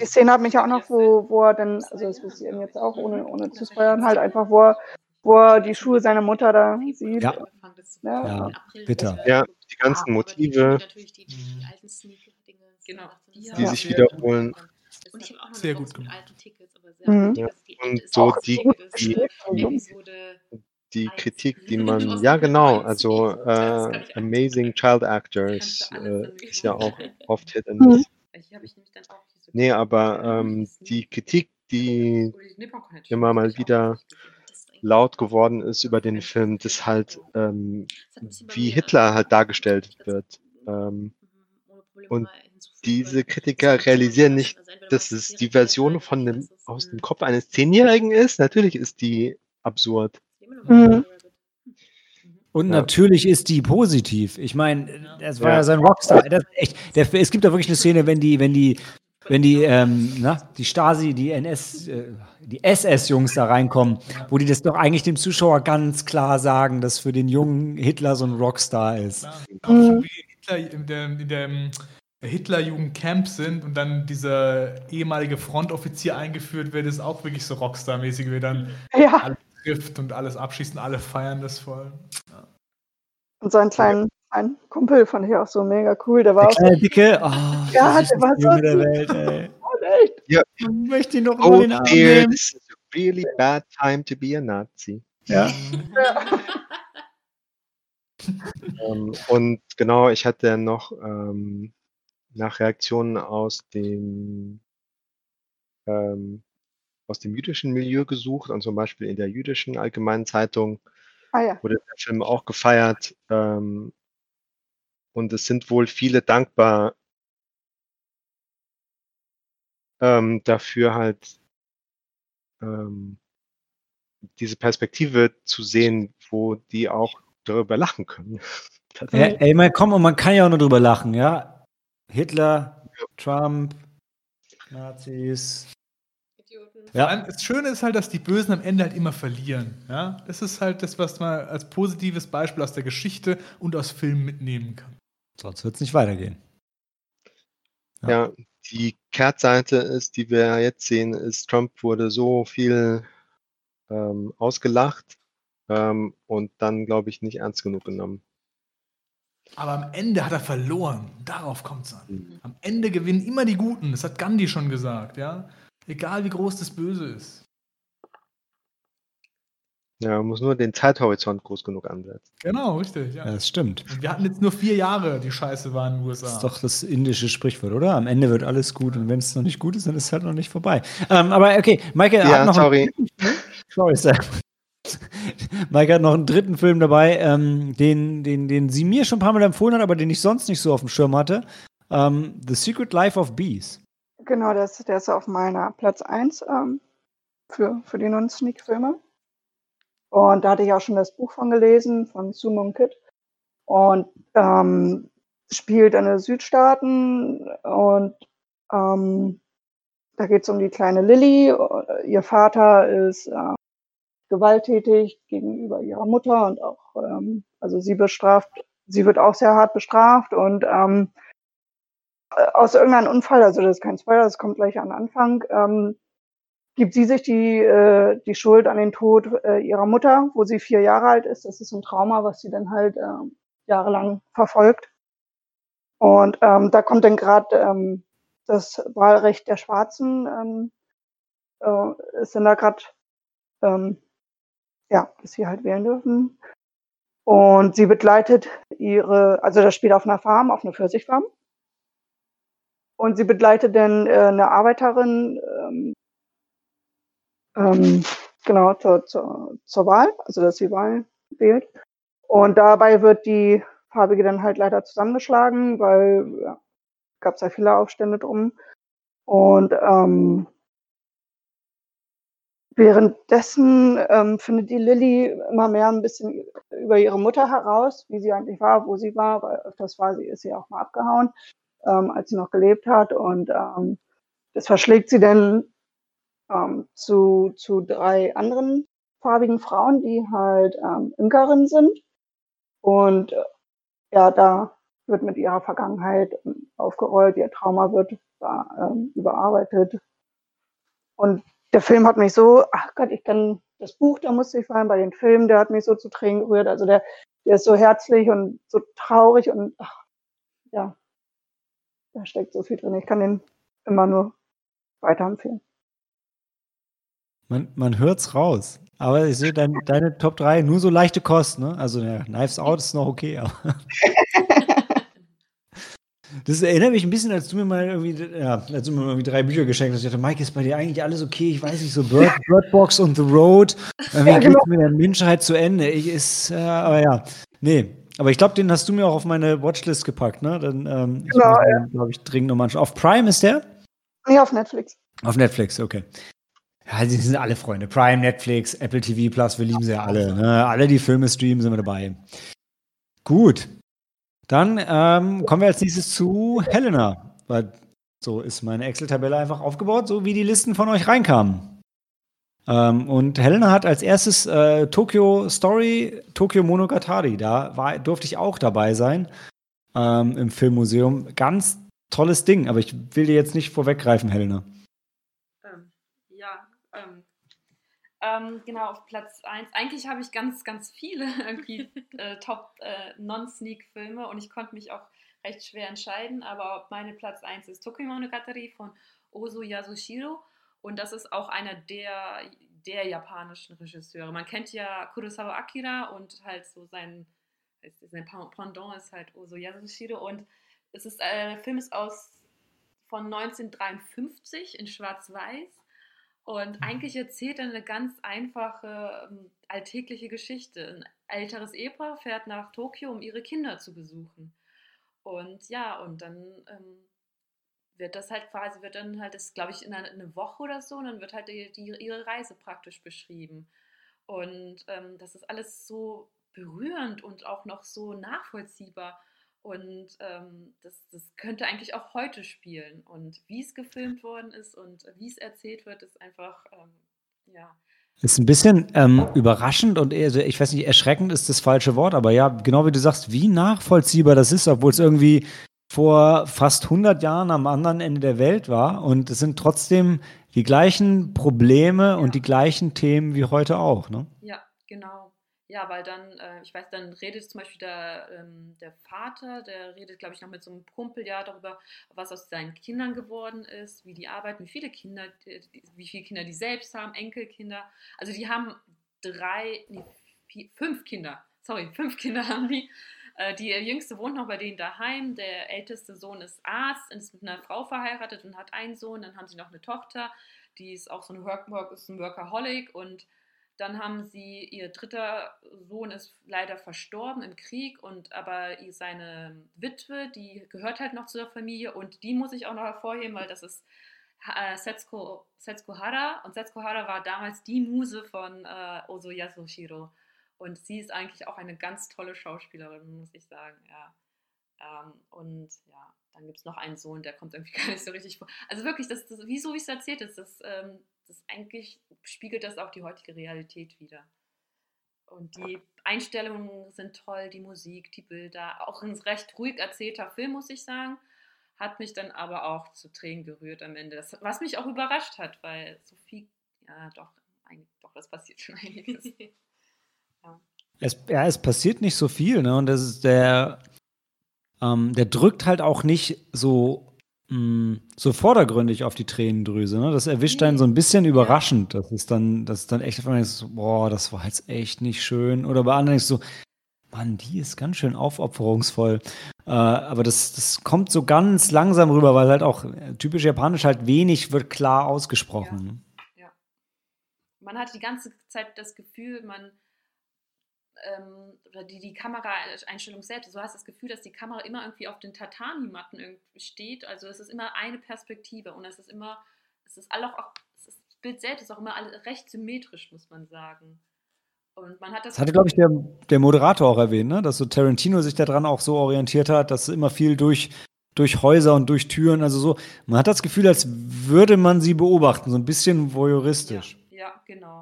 Die Szene hat mich auch noch, wo, wo er dann, also das wisst ihr jetzt auch, ohne, ohne zu spoilern, halt einfach, wo er, wo er die Schuhe seiner Mutter da sieht. Ja. Ja. Ja, bitter. Ja, die ganzen Motive, Natürlich die, die alten Sneaker-Dinge. Genau. die Ja. sich wiederholen. Und ich habe auch noch Sehr gut gemacht. alten Tickets, aber sehr Mhm. Tickets. Die Und so auch die- die- die Kritik, die man, ja genau, also äh, Amazing Child Actors äh, ist ja auch oft Hit and Miss. Nee, aber ähm, die Kritik, die immer mal wieder laut geworden ist über den Film, dass halt, ähm, wie Hitler halt dargestellt wird. Ähm, und diese Kritiker realisieren nicht, dass es die Version von dem, aus dem Kopf eines Zehnjährigen ist. Natürlich ist die absurd. Mhm. Und Ja. natürlich ist die positiv. Ich meine, das war ja, sein Rockstar. Das, echt, der, es gibt da wirklich eine Szene, wenn die, wenn die, wenn die, ähm, na, die Stasi, die NS, äh, die SS-Jungs da reinkommen, wo die das doch eigentlich dem Zuschauer ganz klar sagen, dass für den jungen Hitler so ein Rockstar ist. Auch schon wie Hitler in der, in der Hitlerjugend-Camp sind und dann dieser ehemalige Frontoffizier eingeführt wird, ist auch wirklich so Rockstar-mäßig, wie dann Ja, alle trifft und alles abschießt und alle feiern das voll. und seinen kleinen, kleinen Kumpel fand ich auch so mega cool. Der war Der auch so, kleine Dicke, oh, Ja, das der war süßeste so der. Welt, ey. oh, echt. Ich möchte ihn doch Oh mal den Arm dear, nehmen. this is a really bad time to be a Nazi. Ja. *laughs* Ähm, und genau, ich hatte noch ähm, nach Reaktionen aus dem ähm, aus dem jüdischen Milieu gesucht und zum Beispiel in der jüdischen Allgemeinen Zeitung Ah ja. wurde der Film auch gefeiert. Ähm, und es sind wohl viele dankbar ähm, dafür halt ähm, diese Perspektive zu sehen, wo die auch darüber lachen können. *laughs* Ja, ey, mal komm, und man kann ja auch nur drüber lachen, ja? Hitler, Trump, Nazis. Vor Ja, das Schöne ist halt, dass die Bösen am Ende halt immer verlieren. Ja? Das ist halt das, was man als positives Beispiel aus der Geschichte und aus Filmen mitnehmen kann. Sonst wird es nicht weitergehen. Ja. Ja, die Kehrtseite ist, die wir jetzt sehen, ist, Trump wurde so viel ähm, ausgelacht ähm, und dann, glaube ich, nicht ernst genug genommen. Aber am Ende hat er verloren. Darauf kommt es an. Mhm. Am Ende gewinnen immer die Guten. Das hat Gandhi schon gesagt. Ja? Egal wie groß das Böse ist. Ja, man muss nur den Zeithorizont groß genug ansetzen. Genau, richtig. Ja. Ja, das stimmt. Und wir hatten jetzt nur vier Jahre, die Scheiße war in den USA. Das ist doch das indische Sprichwort, oder? Am Ende wird alles gut und wenn es noch nicht gut ist, dann ist es halt noch nicht vorbei. Ähm, aber okay, Michael Ja, hat noch sorry. einen dritten Film. Sorry, Sam. Mike hat noch einen dritten Film dabei, ähm, den, den, den sie mir schon ein paar Mal empfohlen hat, aber den ich sonst nicht so auf dem Schirm hatte. Ähm, The Secret Life of Bees. Genau, der ist, der ist auf meiner Platz 1 ähm, für, für die Non-Sneak-Filme. Und da hatte ich auch schon das Buch von gelesen, von Sumon Kid. Und ähm, spielt in den Südstaaten und ähm, da geht es um die kleine Lilly. Ihr Vater ist äh, gewalttätig gegenüber ihrer Mutter und auch, ähm, also sie bestraft, sie wird auch sehr hart bestraft und ähm, äh, aus irgendeinem Unfall, also das ist kein Spoiler, das kommt gleich am Anfang, ähm, gibt sie sich die, äh, die Schuld an den Tod äh, ihrer Mutter, wo sie vier Jahre alt ist. Das ist ein Trauma, was sie dann halt äh, jahrelang verfolgt. Und ähm, da kommt dann gerade ähm, das Wahlrecht der Schwarzen, ähm, äh, ist dann da gerade, ähm, ja, dass sie halt wählen dürfen. Und sie begleitet ihre, also das spielt auf einer Farm, auf einer Pfirsichfarm. Und sie begleitet dann äh, eine Arbeiterin, ähm, ähm, genau, zur, zur, zur Wahl, also dass sie Wahl wählt. Und dabei wird die Farbige dann halt leider zusammengeschlagen, weil ja, gab es ja viele Aufstände drum. Und ähm, währenddessen ähm, findet die Lilly immer mehr ein bisschen über ihre Mutter heraus, wie sie eigentlich war, wo sie war, weil öfters war sie, ist sie auch mal abgehauen, ähm, als sie noch gelebt hat. Und ähm, das verschlägt sie dann ähm, zu, zu drei anderen farbigen Frauen, die halt ähm, Imkerinnen sind. Und äh, ja, da wird mit ihrer Vergangenheit ähm, aufgerollt, ihr Trauma wird da, ähm, überarbeitet. Und der Film hat mich so, ach Gott, ich kann das Buch, da musste ich fallen, bei den Filmen, der hat mich so zu Tränen gerührt. Also der, der ist so herzlich und so traurig und ach, ja, da steckt so viel drin. Ich kann den immer nur weiterempfehlen. Man, man hört's raus. Aber ich sehe dein, deine Top 3 nur so leichte Kosten, ne? Also ja, Knives Out ist noch okay. *laughs* Das erinnert mich ein bisschen, als du mir mal irgendwie, ja, als du mir mal irgendwie drei Bücher geschenkt hast. Ich dachte, Mike, ist bei dir eigentlich alles okay? Ich weiß nicht, so Bird, *laughs* Bird Box und The Road. Irgendwie ja, genau. mit der Menschheit zu Ende. Ich ist, äh, aber ja, nee. Aber ich glaube, den hast du mir auch auf meine Watchlist gepackt, ne? Dann, ähm, ich genau, ja. glaube ich, dringend nochmal anschauen. Auf Prime ist der? Nee, auf Netflix. Auf Netflix, okay. Ja, die sind alle Freunde. Prime, Netflix, Apple TV Plus, wir lieben sie ja alle. Ne? Alle, die Filme streamen, sind wir dabei. Gut. Dann ähm, kommen wir als nächstes zu Helena. Weil so ist meine Excel-Tabelle einfach aufgebaut, so wie die Listen von euch reinkamen. Ähm, und Helena hat als erstes äh, Tokyo Story, Tokyo Monogatari. Da war, durfte ich auch dabei sein ähm, im Filmmuseum. Ganz tolles Ding, aber ich will dir jetzt nicht vorweggreifen, Helena. Ähm, genau, auf Platz 1. Eigentlich habe ich ganz, ganz viele *laughs* irgendwie *laughs* äh, Top-Non-Sneak-Filme äh, und ich konnte mich auch recht schwer entscheiden, aber meine Platz 1 ist Tokyo Monogatari von Ozu Yasushiro und das ist auch einer der, der japanischen Regisseure. Man kennt ja Kurosawa Akira und halt so sein, sein Pendant ist halt Ozu Yasushiro und es ist, äh, der Film ist aus von 1953 in Schwarz-Weiß und mhm. eigentlich erzählt er eine ganz einfache, ähm, alltägliche Geschichte. Ein älteres Ehepaar fährt nach Tokio, um ihre Kinder zu besuchen. Und ja, und dann ähm, wird das halt quasi, wird dann halt, das glaube ich, in einer, eine Woche oder so, und dann wird halt die, die, ihre Reise praktisch beschrieben. Und ähm, das ist alles so berührend und auch noch so nachvollziehbar. Und ähm, das, das könnte eigentlich auch heute spielen. Und wie es gefilmt worden ist und wie es erzählt wird, ist einfach, ähm, ja. Ist ein bisschen ähm, überraschend und eher, ich weiß nicht, erschreckend ist das falsche Wort, aber ja, genau wie du sagst, wie nachvollziehbar das ist, obwohl es irgendwie vor fast 100 Jahren am anderen Ende der Welt war und es sind trotzdem die gleichen Probleme ja. und die gleichen Themen wie heute auch, ne? Ja, genau. Ja, weil dann, äh, ich weiß, dann redet zum Beispiel der, ähm, der Vater, der redet, glaube ich, noch mit so einem Kumpel ja darüber, was aus seinen Kindern geworden ist, wie die arbeiten, wie viele Kinder, die, wie viele Kinder die selbst haben, Enkelkinder. Also die haben drei, nee, vier, fünf Kinder, sorry, *laughs* fünf Kinder haben die. Äh, die jüngste wohnt noch bei denen daheim. Der älteste Sohn ist Arzt und ist mit einer Frau verheiratet und hat einen Sohn. Dann haben sie noch eine Tochter, die ist auch so eine Work ist ein Workaholic und dann haben sie, ihr dritter Sohn ist leider verstorben im Krieg und aber seine Witwe, die gehört halt noch zur Familie und die muss ich auch noch hervorheben, weil das ist äh, Setsuko, Setsuko Hara und Setsuko Hara war damals die Muse von äh, Ozo Yasushiro und sie ist eigentlich auch eine ganz tolle Schauspielerin, muss ich sagen, ja. Ähm, und ja, dann gibt es noch einen Sohn, der kommt irgendwie *laughs* gar nicht so richtig vor. Also wirklich, das, das wie so wie es erzählt ist, das ähm, das eigentlich spiegelt das auch die heutige Realität wieder. Und die Einstellungen sind toll, die Musik, die Bilder, auch ein recht ruhig erzählter Film, muss ich sagen, hat mich dann aber auch zu Tränen gerührt am Ende. Das, was mich auch überrascht hat, weil so viel, ja doch, doch, das passiert schon *laughs* einiges. ja. Es, ja, es passiert nicht so viel, ne? Und das ist der, ähm, der drückt halt auch nicht so mh, mm, so vordergründig auf die Tränendrüse. Ne? Das erwischt einen so ein bisschen überraschend. Das ist dann, das ist dann echt, wenn man so, boah, das war jetzt echt nicht schön. Oder bei anderen ist so, Mann, die ist ganz schön aufopferungsvoll. Äh, aber das, das kommt so ganz langsam rüber, weil halt auch äh, typisch japanisch halt wenig wird klar ausgesprochen. Ja. Ja. Man hat die ganze Zeit das Gefühl, man ähm, oder die, die Kameraeinstellung selbst, du hast das Gefühl, dass die Kamera immer irgendwie auf den Tatami-Matten irgendwie steht. Also es ist immer eine Perspektive und es ist immer, es ist auch, auch das Bild selbst ist auch immer recht symmetrisch, muss man sagen. Und man hat das. Das hatte, glaube ich, der, der Moderator auch erwähnt, ne? dass so Tarantino sich daran auch so orientiert hat, dass immer viel durch, durch Häuser und durch Türen, also so, man hat das Gefühl, als würde man sie beobachten, so ein bisschen voyeuristisch. Ja, ja genau.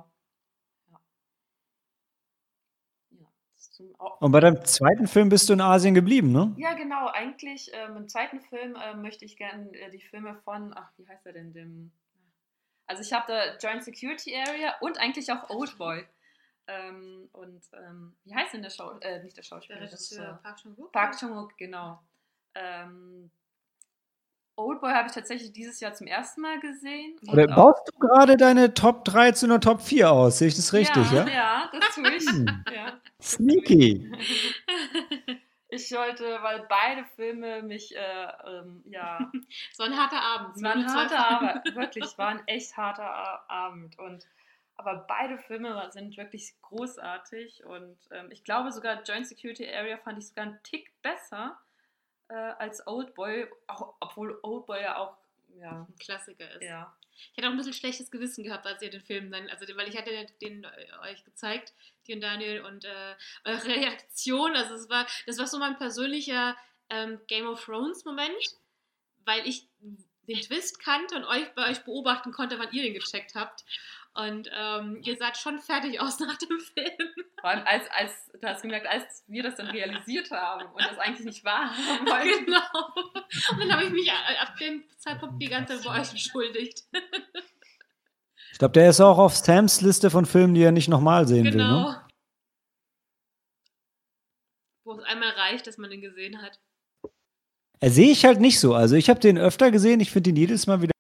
Und bei deinem zweiten Film bist du in Asien geblieben, ne? Ja, genau. Eigentlich ähm, im zweiten Film äh, möchte ich gerne äh, die Filme von, ach, wie heißt er denn, dem. Also ich habe da Joint Security Area und eigentlich auch Old Boy. Ähm, und ähm, wie heißt denn der Schauspieler? Äh, nicht der Schauspieler. Der Regisseur Park Chung-wook. Park Chung-wook, genau. Ähm, Oldboy habe ich tatsächlich dieses Jahr zum ersten Mal gesehen. Oder baust du gerade deine Top 3 zu einer Top 4 aus? Sehe ich das richtig, ja? Ja, ja das tue ich. Hm. ja. Sneaky. *laughs* Ich sollte, weil beide Filme mich, äh, ähm, ja. Es war ein harter Abend. Es war ein harter Abend, wirklich, es war ein echt harter Abend. Und, aber beide Filme sind wirklich großartig und ähm, ich glaube sogar Joint Security Area fand ich sogar einen Tick besser äh, als Oldboy, auch, obwohl Oldboy ja auch ja. ein Klassiker ist. Ja. Ich hatte auch ein bisschen schlechtes Gewissen gehabt, als ihr den Film dann, also weil ich hatte den äh, euch gezeigt, dir und Daniel, und äh, eure *laughs* Reaktion, also es war, das war so mein persönlicher ähm, Game of Thrones Moment, weil ich den Twist kannte und euch bei euch beobachten konnte, wann ihr den gecheckt habt. Und ähm, ihr seid schon fertig aus *laughs* nach dem Film. Vor allem, als, als, du hast gemerkt, als wir das dann realisiert haben und das eigentlich nicht *laughs* wollten. Genau. Und dann habe ich mich ab dem Zeitpunkt die ganze Zeit bei euch entschuldigt. Ich glaube, der ist auch auf Sams Liste von Filmen, die er nicht nochmal sehen genau. will. Ne? Wo es einmal reicht, dass man den gesehen hat. Er sehe ich halt nicht so. Also ich habe den öfter gesehen, ich finde ihn jedes Mal wieder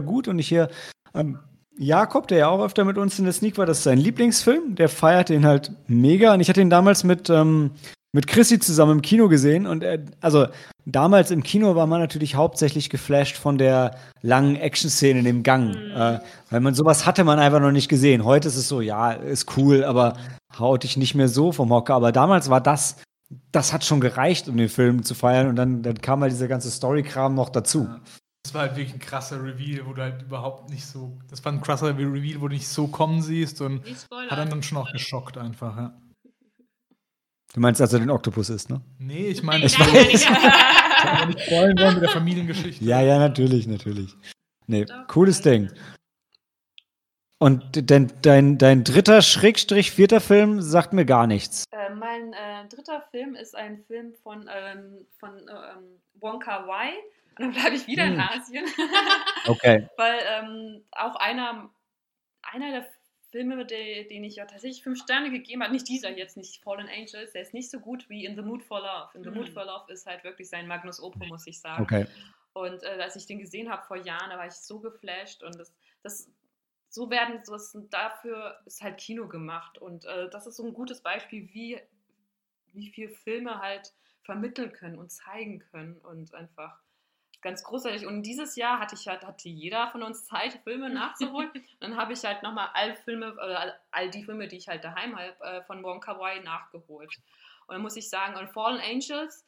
gut und ich hier ähm, Jakob, der ja auch öfter mit uns in der Sneak war, das ist sein Lieblingsfilm. Der feiert den halt mega. Und ich hatte ihn damals mit, ähm, mit Chrissy zusammen im Kino gesehen. Und er, also damals im Kino war man natürlich hauptsächlich geflasht von der langen Action-Szene in dem Gang. Mhm. Äh, weil man sowas hatte man einfach noch nicht gesehen. Heute ist es so, ja, ist cool, aber haut dich nicht mehr so vom Hocker. Aber damals war das, das hat schon gereicht, um den Film zu feiern. Und dann, dann kam halt dieser ganze Story-Kram noch dazu. Ja. Das war halt wirklich ein krasser Reveal, wo du halt überhaupt nicht so. Das war ein krasser Reveal, wo du nicht so kommen siehst und hat dann, dann schon auch geschockt einfach, ja. Du meinst, als er den Oktopus ist, ne? Nee, ich meine, ich weiß. ich habe nicht freuen wollen mit der Familiengeschichte. Ja, ja, natürlich, natürlich. Nee, cooles Ding. Und dein, dein, dein dritter Schrägstrich vierter Film sagt mir gar nichts. Äh, mein äh, dritter Film ist ein Film von, ähm, von ähm, Wonka Wai. Und dann bleibe ich wieder hm. in Asien. *laughs* okay. Weil ähm, auch einer, einer der Filme, die, den ich ja tatsächlich fünf Sterne gegeben habe, nicht dieser jetzt, nicht Fallen Angels, der ist nicht so gut wie In the Mood for Love. In the. Mood for Love ist halt wirklich sein Magnus Opus, muss ich sagen. Okay. Und äh, als ich den gesehen habe vor Jahren, da war ich so geflasht und das, das so werden, das, dafür ist halt Kino gemacht und äh, das ist so ein gutes Beispiel, wie, wie viel Filme halt vermitteln können und zeigen können und einfach ganz großartig. Und dieses Jahr hatte ich halt, hatte jeder von uns Zeit, Filme *laughs* nachzuholen. dann habe ich halt nochmal all Filme, oder all die Filme, die ich halt daheim habe, äh, von Wonka Wai nachgeholt. Und dann muss ich sagen, und Fallen Angels,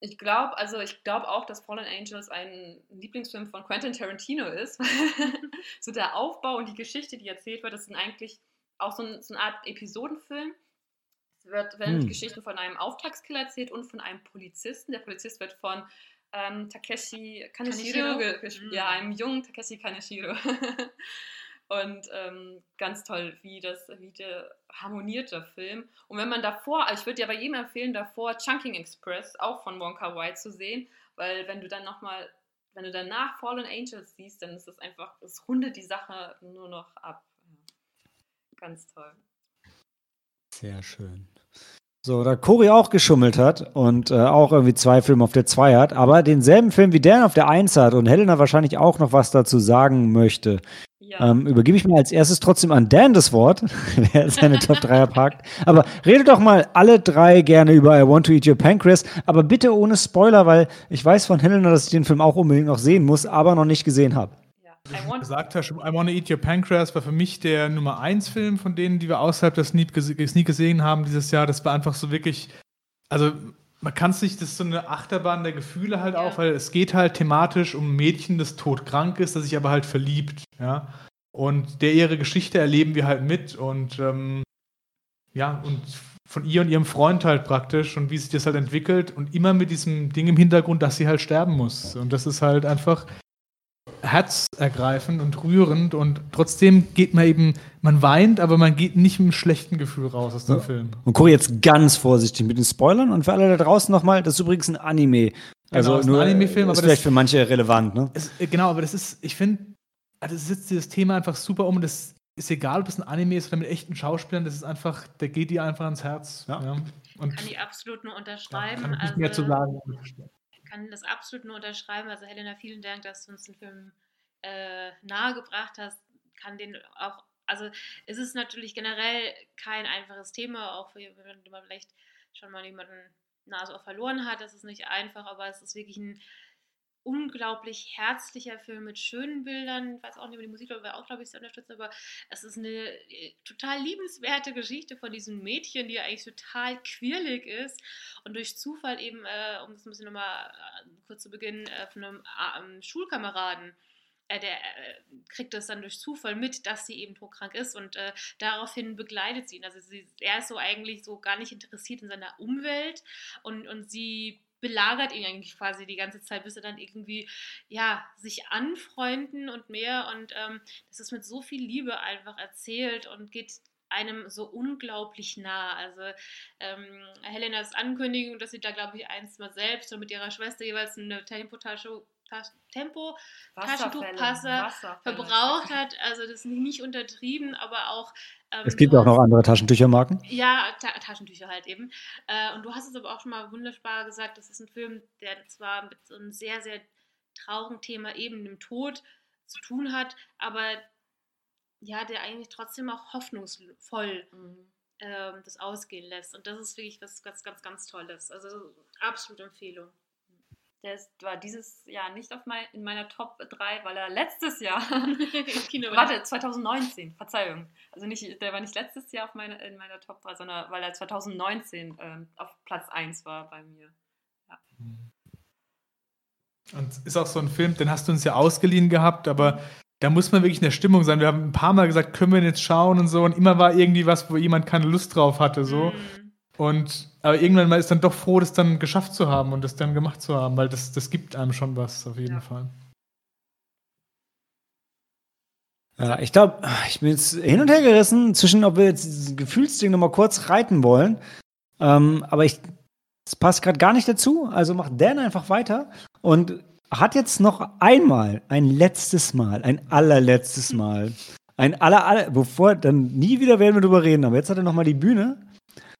ich glaube, also ich glaube auch, dass Fallen Angels ein Lieblingsfilm von Quentin Tarantino ist. *laughs* so der Aufbau und die Geschichte, die erzählt wird, das sind eigentlich auch so, ein, so eine Art Episodenfilm. Es wird, werden hm. Geschichten von einem Auftragskiller erzählt und von einem Polizisten. Der Polizist wird von ähm, Takeshi Kaneshiro, Kaneshiro? Mhm. ja, einem jungen Takeshi Kaneshiro. *laughs* Und ähm, ganz toll, wie das, wie der harmoniert der Film. Und wenn man davor, ich würde dir aber jedem empfehlen, davor Chunking Express, auch von Wonka White zu sehen, weil wenn du dann nochmal, wenn du danach Fallen Angels siehst, dann ist das einfach, es rundet die Sache nur noch ab. Ganz toll. Sehr schön. So, da Cory auch geschummelt hat und äh, auch irgendwie zwei Filme auf der 2 hat, aber denselben Film wie Dan auf der 1 hat und Helena wahrscheinlich auch noch was dazu sagen möchte, ja. ähm, übergebe ich mal als erstes trotzdem an Dan das Wort, *laughs* der seine Top 3 packt. *laughs* Aber redet doch mal alle drei gerne über I Want to Eat Your Pancreas, aber bitte ohne Spoiler, weil ich weiß von Helena, dass ich den Film auch unbedingt noch sehen muss, aber noch nicht gesehen habe gesagt hast, I Wanna Eat Your Pancreas war für mich der Nummer 1 Film von denen, die wir außerhalb der Sneak, Sneak gesehen haben dieses Jahr. Das war einfach so wirklich, also man kann es nicht, das ist so eine Achterbahn der Gefühle halt ja. auch, weil es geht halt thematisch um ein Mädchen, das todkrank ist, das sich aber halt verliebt, ja. Und der ihre Geschichte erleben wir halt mit und ähm, ja, und von ihr und ihrem Freund halt praktisch und wie sich das halt entwickelt und immer mit diesem Ding im Hintergrund, dass sie halt sterben muss. Und das ist halt einfach herzergreifend und rührend und trotzdem geht man eben, man weint, aber man geht nicht mit einem schlechten Gefühl raus aus dem ja. Film. Und gucke jetzt ganz vorsichtig mit den Spoilern und für alle da draußen nochmal, das ist übrigens ein Anime. Genau, also genau, nur ein Anime-Film, aber vielleicht das, für manche relevant, ne? Es, genau, aber das ist, ich finde, also das setzt dieses Thema einfach super um. Das ist egal, ob es ein Anime ist oder mit echten Schauspielern, das ist einfach, der geht dir einfach ans Herz. Ja. ja. Und kann ich absolut nur unterschreiben. Ja, kann ich nicht also, mehr zu sagen kann das absolut nur unterschreiben. Also Helena, vielen Dank, dass du uns den Film äh, nahegebracht hast. Kann den auch, also es ist natürlich generell kein einfaches Thema, auch wenn man vielleicht schon mal jemanden Nase auch verloren hat. Das ist nicht einfach, aber es ist wirklich ein unglaublich herzlicher Film mit schönen Bildern. Ich weiß auch nicht, ob die Musik war auch, glaube ich, sehr unterstützt, aber es ist eine äh, total liebenswerte Geschichte von diesem Mädchen, die ja eigentlich total quirlig ist und durch Zufall eben, äh, um das ein bisschen nochmal äh, kurz zu Beginn, äh, von einem äh, Schulkameraden äh, der kriegt das dann durch Zufall mit, dass sie eben todkrank ist und äh, daraufhin begleitet sie ihn. Also sie, er ist so eigentlich so gar nicht interessiert in seiner Umwelt und, und sie belagert ihn eigentlich quasi die ganze Zeit, bis er dann irgendwie, ja, sich anfreunden und mehr. Und ähm, das ist mit so viel Liebe einfach erzählt und geht einem so unglaublich nah. Also ähm, Helenas Ankündigung, dass sie da, glaube ich, eins mal selbst und mit ihrer Schwester jeweils eine Tempotasche Tempo Taschentuchpasser verbraucht hat. Also das ist nicht untertrieben, aber auch. Ähm, es gibt auch noch andere Taschentüchermarken. Ja, Ta Taschentücher halt eben. Äh, und du hast es aber auch schon mal wunderbar gesagt, das ist ein Film, der zwar mit so einem sehr, sehr traurigen Thema eben dem Tod zu tun hat, aber ja, der eigentlich trotzdem auch hoffnungsvoll mhm. äh, das ausgehen lässt. Und das ist wirklich was ganz, ganz, ganz Tolles. Also absolute Empfehlung. Der ist, war dieses Jahr nicht auf mein, in meiner Top 3, weil er letztes Jahr. *laughs* Kino warte, 2019, Verzeihung. Also nicht, der war nicht letztes Jahr auf meine, in meiner Top 3, sondern weil er 2019 ähm, auf Platz 1 war bei mir. Ja. Und ist auch so ein Film, den hast du uns ja ausgeliehen gehabt, aber da muss man wirklich in der Stimmung sein. Wir haben ein paar Mal gesagt, können wir den jetzt schauen und so. Und immer war irgendwie was, wo jemand keine Lust drauf hatte. So. Mhm. Und aber irgendwann mal ist dann doch froh, das dann geschafft zu haben und das dann gemacht zu haben, weil das, das gibt einem schon was, auf jeden ja. Fall. Ja, ich glaube, ich bin jetzt hin und her gerissen zwischen, ob wir jetzt dieses Gefühlsding nochmal kurz reiten wollen. Ähm, aber ich, es passt gerade gar nicht dazu. Also macht Dan einfach weiter und hat jetzt noch einmal, ein letztes Mal, ein allerletztes Mal, ein aller, aller, bevor, dann nie wieder werden wir drüber reden, aber jetzt hat er nochmal die Bühne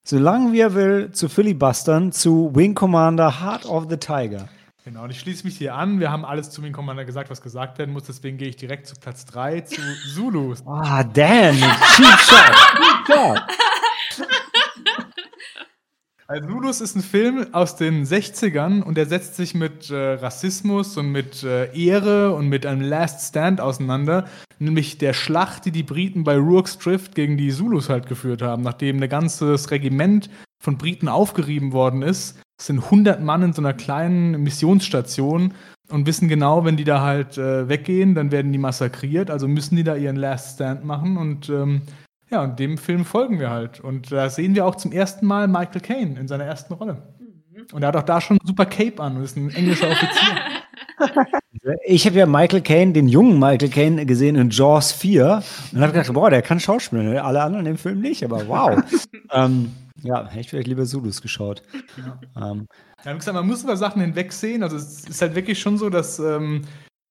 solange wie er will, zu Filibustern zu Wing Commander Heart of the Tiger. Genau, und ich schließe mich hier an. Wir haben alles zu Wing Commander gesagt, was gesagt werden muss. Deswegen gehe ich direkt zu Platz 3, zu Zulus. Ah, Dan, cheap shot. Cheap shot. Also Zulus ist ein Film aus den 60ern und er setzt sich mit äh, Rassismus und mit äh, Ehre und mit einem Last Stand auseinander, nämlich der Schlacht, die die Briten bei Rourke's Drift gegen die Zulus halt geführt haben, nachdem ein ganzes Regiment von Briten aufgerieben worden ist. Es sind 100 Mann in so einer kleinen Missionsstation und wissen genau, wenn die da halt äh, weggehen, dann werden die massakriert, also müssen die da ihren Last Stand machen und ähm, ja, und dem Film folgen wir halt. Und da sehen wir auch zum ersten Mal Michael Caine in seiner ersten Rolle. Mhm. Und er hat auch da schon ein super Cape an und ist ein englischer Offizier. *laughs* Ich habe ja Michael Caine, den jungen Michael Caine, gesehen in Jaws 4 und habe gedacht, boah, der kann schauspielen. Alle anderen im Film nicht, aber wow. *laughs* ähm, ja, hätte ich vielleicht lieber Zulus geschaut. Ja. Ähm, ja, wie gesagt, man muss über Sachen hinwegsehen. Also es ist halt wirklich schon so, dass ähm,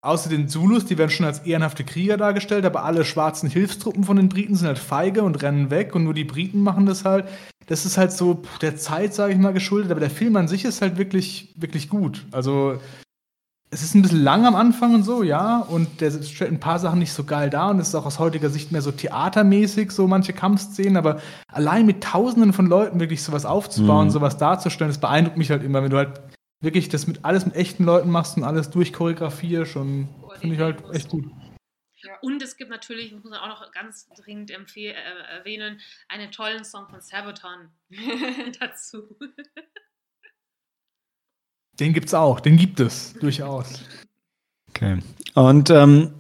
Außer den Zulus, die werden schon als ehrenhafte Krieger dargestellt, aber alle schwarzen Hilfstruppen von den Briten sind halt feige und rennen weg und nur die Briten machen das halt. Das ist halt so der Zeit, sage ich mal, geschuldet, aber der Film an sich ist halt wirklich, wirklich gut. Also es ist ein bisschen lang am Anfang und so, ja, und der stellt ein paar Sachen nicht so geil dar und es ist auch aus heutiger Sicht mehr so theatermäßig, so manche Kampfszenen, aber allein mit tausenden von Leuten wirklich sowas aufzubauen, mhm. sowas darzustellen, das beeindruckt mich halt immer, wenn du halt wirklich das mit alles mit echten Leuten machst und alles durchchoreografierst und finde ich halt echt gut. Ja. Und es gibt natürlich, muss man auch noch ganz dringend äh, erwähnen, einen tollen Song von Sabaton *laughs* dazu. Den gibt's auch, den gibt es, durchaus. Okay. Und ähm,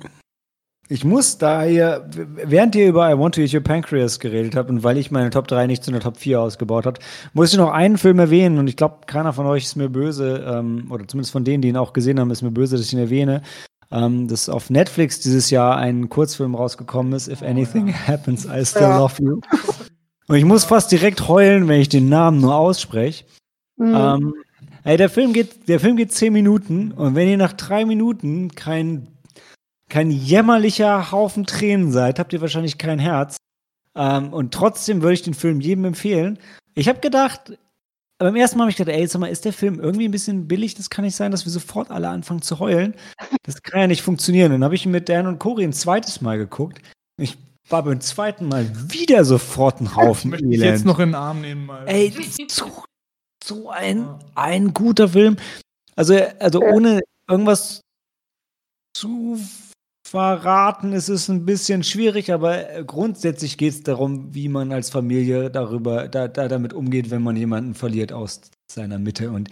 ich muss da ihr, während ihr über I Want to Eat Your Pancreas geredet habt und weil ich meine Top 3 nicht zu einer Top 4 ausgebaut habe, muss ich noch einen Film erwähnen und ich glaube, keiner von euch ist mir böse, ähm, oder zumindest von denen, die ihn auch gesehen haben, ist mir böse, dass ich ihn erwähne. Ähm, dass auf Netflix dieses Jahr ein Kurzfilm rausgekommen ist, If Anything oh, ja. Happens, I Still ja. Love You. Und ich muss fast direkt heulen, wenn ich den Namen nur ausspreche. Mhm. Ähm, ey, der Film geht, der Film geht zehn Minuten und wenn ihr nach drei Minuten kein kein jämmerlicher Haufen Tränen seid, habt ihr wahrscheinlich kein Herz. Ähm, und trotzdem würde ich den Film jedem empfehlen. Ich habe gedacht, beim ersten Mal habe ich gedacht, ey, sag mal, ist der Film irgendwie ein bisschen billig? Das kann nicht sein, dass wir sofort alle anfangen zu heulen. Das kann ja nicht funktionieren. Dann habe ich ihn mit Dan und Cory ein zweites Mal geguckt. Ich war beim zweiten Mal wieder sofort ein Haufen ich Elend. jetzt noch in den Arm nehmen mal. Ey, so, so ein, ein guter Film. Also, also ohne irgendwas zu verraten ist es ein bisschen schwierig, aber äh, grundsätzlich geht es darum, wie man als Familie darüber, da, da damit umgeht, wenn man jemanden verliert aus seiner Mitte. Und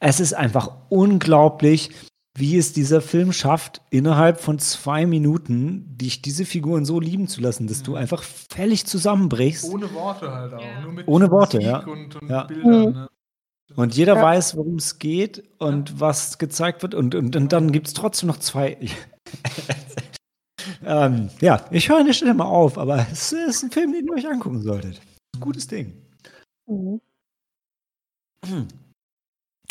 es ist einfach unglaublich, wie es dieser Film schafft, innerhalb von zwei Minuten dich diese Figuren so lieben zu lassen, dass mhm. du einfach völlig zusammenbrichst. Ohne Worte halt auch. Ja. Ohne Worte, Musik ja. Und, und ja. Bildern, mhm. ne? Und jeder ja. weiß, worum es geht und ja. was gezeigt wird. Und, und, und dann gibt es trotzdem noch zwei. *laughs* ähm, ja, ich höre Stelle mal auf, aber es ist ein Film, den ihr euch angucken solltet. Gutes Ding. Mhm. Hm.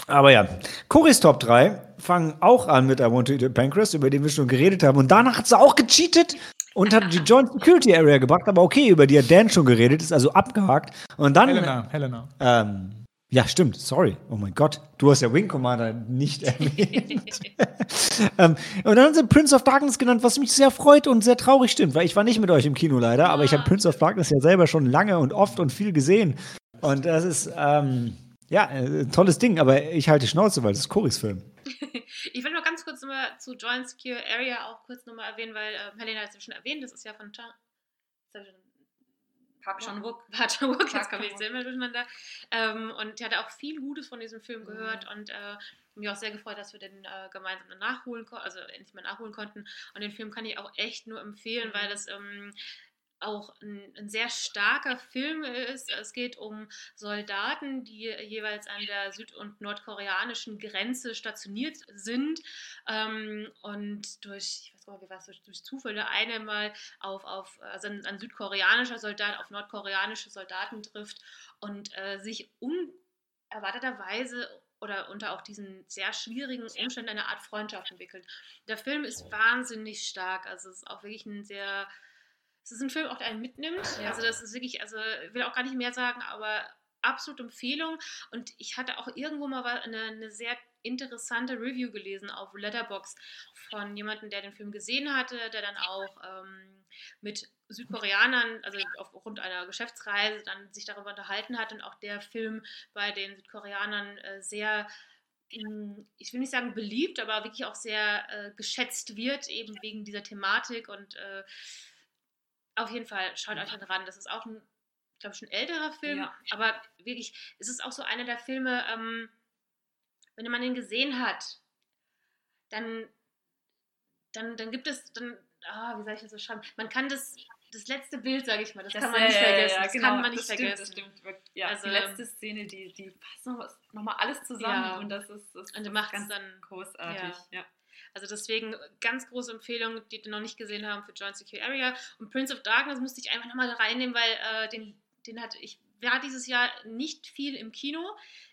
Aber ja, Coris Top 3 fangen auch an mit I Want to Eat a Pancreas, über den wir schon geredet haben. Und danach hat sie auch gecheatet und hat die Joint Security Area gebracht. Aber okay, über die hat Dan schon geredet, ist also abgehakt. Und dann. Helena, Helena. Ähm, ja, stimmt, sorry. Oh mein Gott, du hast ja Wing Commander nicht *laughs* erwähnt. *laughs* ähm, und dann haben sie Prince of Darkness genannt, was mich sehr freut und sehr traurig stimmt, weil ich war nicht mit euch im Kino leider, aber ich habe Prince of Darkness ja selber schon lange und oft und viel gesehen. Und das ist, ähm, ja, ein tolles Ding, aber ich halte Schnauze, weil das ist Coris Film. *laughs* ich will nur ganz kurz nochmal zu Joint Secure Area auch kurz nochmal erwähnen, weil äh, Helena hat es ja schon erwähnt, das ist ja von Park Chan-wook. Park Chan-wook, jetzt komme ich selber durcheinander. Ähm, und ich hatte auch viel Gutes von diesem Film gehört und äh, mich auch sehr gefreut, dass wir den äh, gemeinsam nachholen konnten, also endlich mal nachholen konnten. Und den Film kann ich auch echt nur empfehlen, weil das ähm, auch ein, ein, sehr starker Film ist. Es geht um Soldaten, die jeweils an der süd- und nordkoreanischen Grenze stationiert sind ähm, und durch, ich weiß gar nicht, was, durch, durch Zufälle einmal auf, auf also ein, ein, südkoreanischer Soldat auf nordkoreanische Soldaten trifft und äh, sich unerwarteterweise oder unter auch diesen sehr schwierigen Umständen eine Art Freundschaft entwickelt. Der Film ist wahnsinnig stark, also es ist auch wirklich ein sehr es ist ein Film, auch der einen mitnimmt. Ja. Also das ist wirklich, also ich will auch gar nicht mehr sagen, aber absolute Empfehlung. Und ich hatte auch irgendwo mal eine, eine sehr interessante Review gelesen auf Letterbox von jemandem, der den Film gesehen hatte, der dann auch ähm, mit Südkoreanern, also aufgrund einer Geschäftsreise, dann sich darüber unterhalten hat und auch der Film bei den Südkoreanern äh, sehr ich will nicht sagen beliebt, aber wirklich auch sehr äh, geschätzt wird, eben wegen dieser Thematik und äh, auf jeden Fall, schaut euch den ran. Das ist auch ein, ich glaube, schon älterer Film, ja. aber wirklich, es ist auch so einer der Filme, ähm, wenn man den gesehen hat, dann, dann, dann gibt es, dann, ah, wie soll ich das so schreiben? Man kann das, das letzte Bild, sage ich mal, das, das kann man nicht vergessen. Ja, das genau, kann man nicht vergessen. Stimmt, das stimmt. Ja, also, die letzte Szene, die, die passt nochmal noch alles zusammen ja, und das ist, das und macht ganz dann großartig. Ja. Also deswegen ganz große Empfehlung, die die noch nicht gesehen haben für Joint Secure Area. Und Prince of Darkness musste ich einfach nochmal reinnehmen, weil äh, den, den hatte ich war dieses Jahr nicht viel im Kino.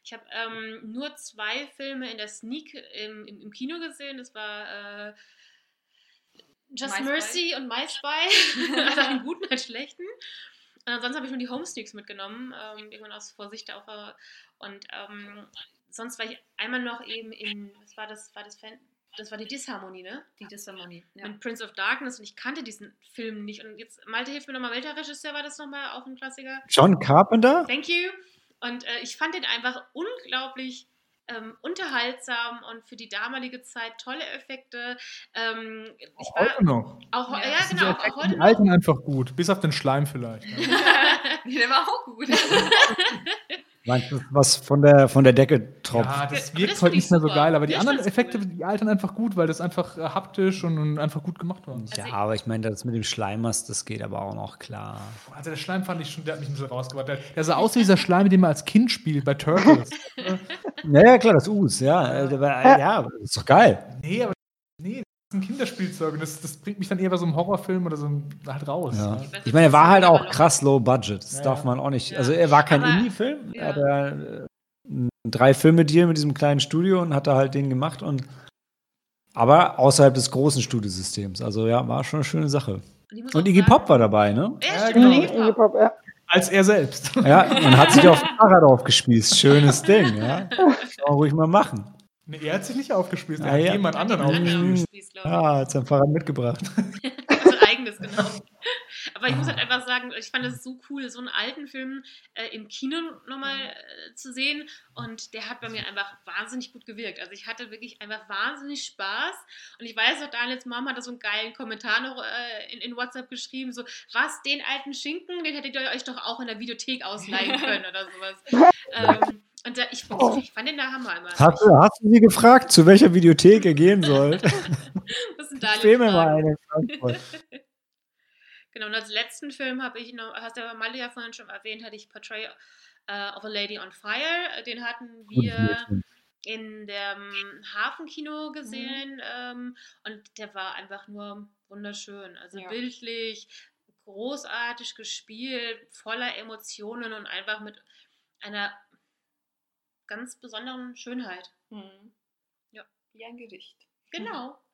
Ich habe ähm, nur zwei Filme in der Sneak im, im, im Kino gesehen. Das war äh, Just My Mercy Spy. und My Spy. *laughs* also einen guten, einen schlechten. Und ansonsten habe ich nur die Home Sneaks mitgenommen, ähm, irgendwann aus Vorsicht auch. Und ähm, sonst war ich einmal noch eben in, was war das, war das Fan das war die Disharmonie, ne? Die Disharmonie. Ja. Mit Prince of Darkness und ich kannte diesen Film nicht. Und jetzt, Malte, hilft mir nochmal, welcher Regisseur war das nochmal? Auch ein Klassiker? John Carpenter? Thank you. Und äh, ich fand den einfach unglaublich ähm, unterhaltsam und für die damalige Zeit tolle Effekte. Ähm, auch heute noch. Auch, ja, ja genau. Auch, auch heute die alten einfach gut, bis auf den Schleim vielleicht. *laughs* *laughs* Ne? Der war auch gut. *laughs* Meinst du, was von der, von der Decke tropft? Ja, das wirkt das heute nicht mehr so geil, aber die anderen Effekte, cool. die altern einfach gut, weil das einfach äh, haptisch und, und, einfach gut gemacht war. Ja, also aber ich meine, das mit dem Schleimers, das geht aber auch noch klar. Also der Schleim fand ich schon, der hat mich ein bisschen rausgebracht. Der, der sah aus wie dieser Schleim, den man als Kind spielt bei Turtles. *laughs* ja, ja, klar, das Us, ja. Ja, ja ist doch geil. Nee, aber nee, ein Kinderspielzeug und das, das bringt mich dann eher bei so einem Horrorfilm oder so halt raus. Ja. Ne? Ich meine, er war halt auch krass low budget. Das ja. darf man auch nicht. Also er war kein Indie-Film. Er hatte äh, drei Filme Deal mit diesem kleinen Studio und hat da halt den gemacht und aber außerhalb des großen Studiosystems. Also ja, war schon eine schöne Sache. Und Iggy Pop war dabei, ne? Ja, genau. Iggy Pop, ja. Als er selbst. Ja, und hat sich auf Fahrrad aufgespießt. Schönes *laughs* Ding, ja. Kann man ruhig mal machen. Nee, er hat sich nicht aufgespießt, er Ah, hat ja. jemand anderen aufgespießt. aufgespießt, glaub ich. Ja, *laughs* *laughs* hat sein Fahrrad mitgebracht. Also eigenes, genau. Aber ich muss halt einfach sagen, ich fand es so cool, so einen alten Film äh, im Kino nochmal äh, zu sehen. Und der hat bei mir einfach wahnsinnig gut gewirkt. Also ich hatte wirklich einfach wahnsinnig Spaß. Und ich weiß noch, Daniels Mom hat da so einen geilen Kommentar noch äh, in, in WhatsApp geschrieben, so, was, den alten Schinken, den hättet ihr euch doch auch in der Videothek ausleihen *laughs* können oder sowas. ähm, und da, ich, ich fand den der Hammer immer. Hast du, hast du sie gefragt, zu welcher Videothek ihr gehen sollt? *laughs* Was sind Empfehl mir mal eine. *laughs* Genau, und als letzten Film habe ich noch, hast du ja Malte ja vorhin schon erwähnt, hatte ich Portrait äh, of a Lady on Fire. Den hatten wir in dem Hafenkino gesehen ähm, und der war einfach nur wunderschön. Also Ja. bildlich, großartig gespielt, voller Emotionen und einfach mit einer ganz besonderen Schönheit. Mhm. Ja. Wie ein Gedicht. Genau. *laughs*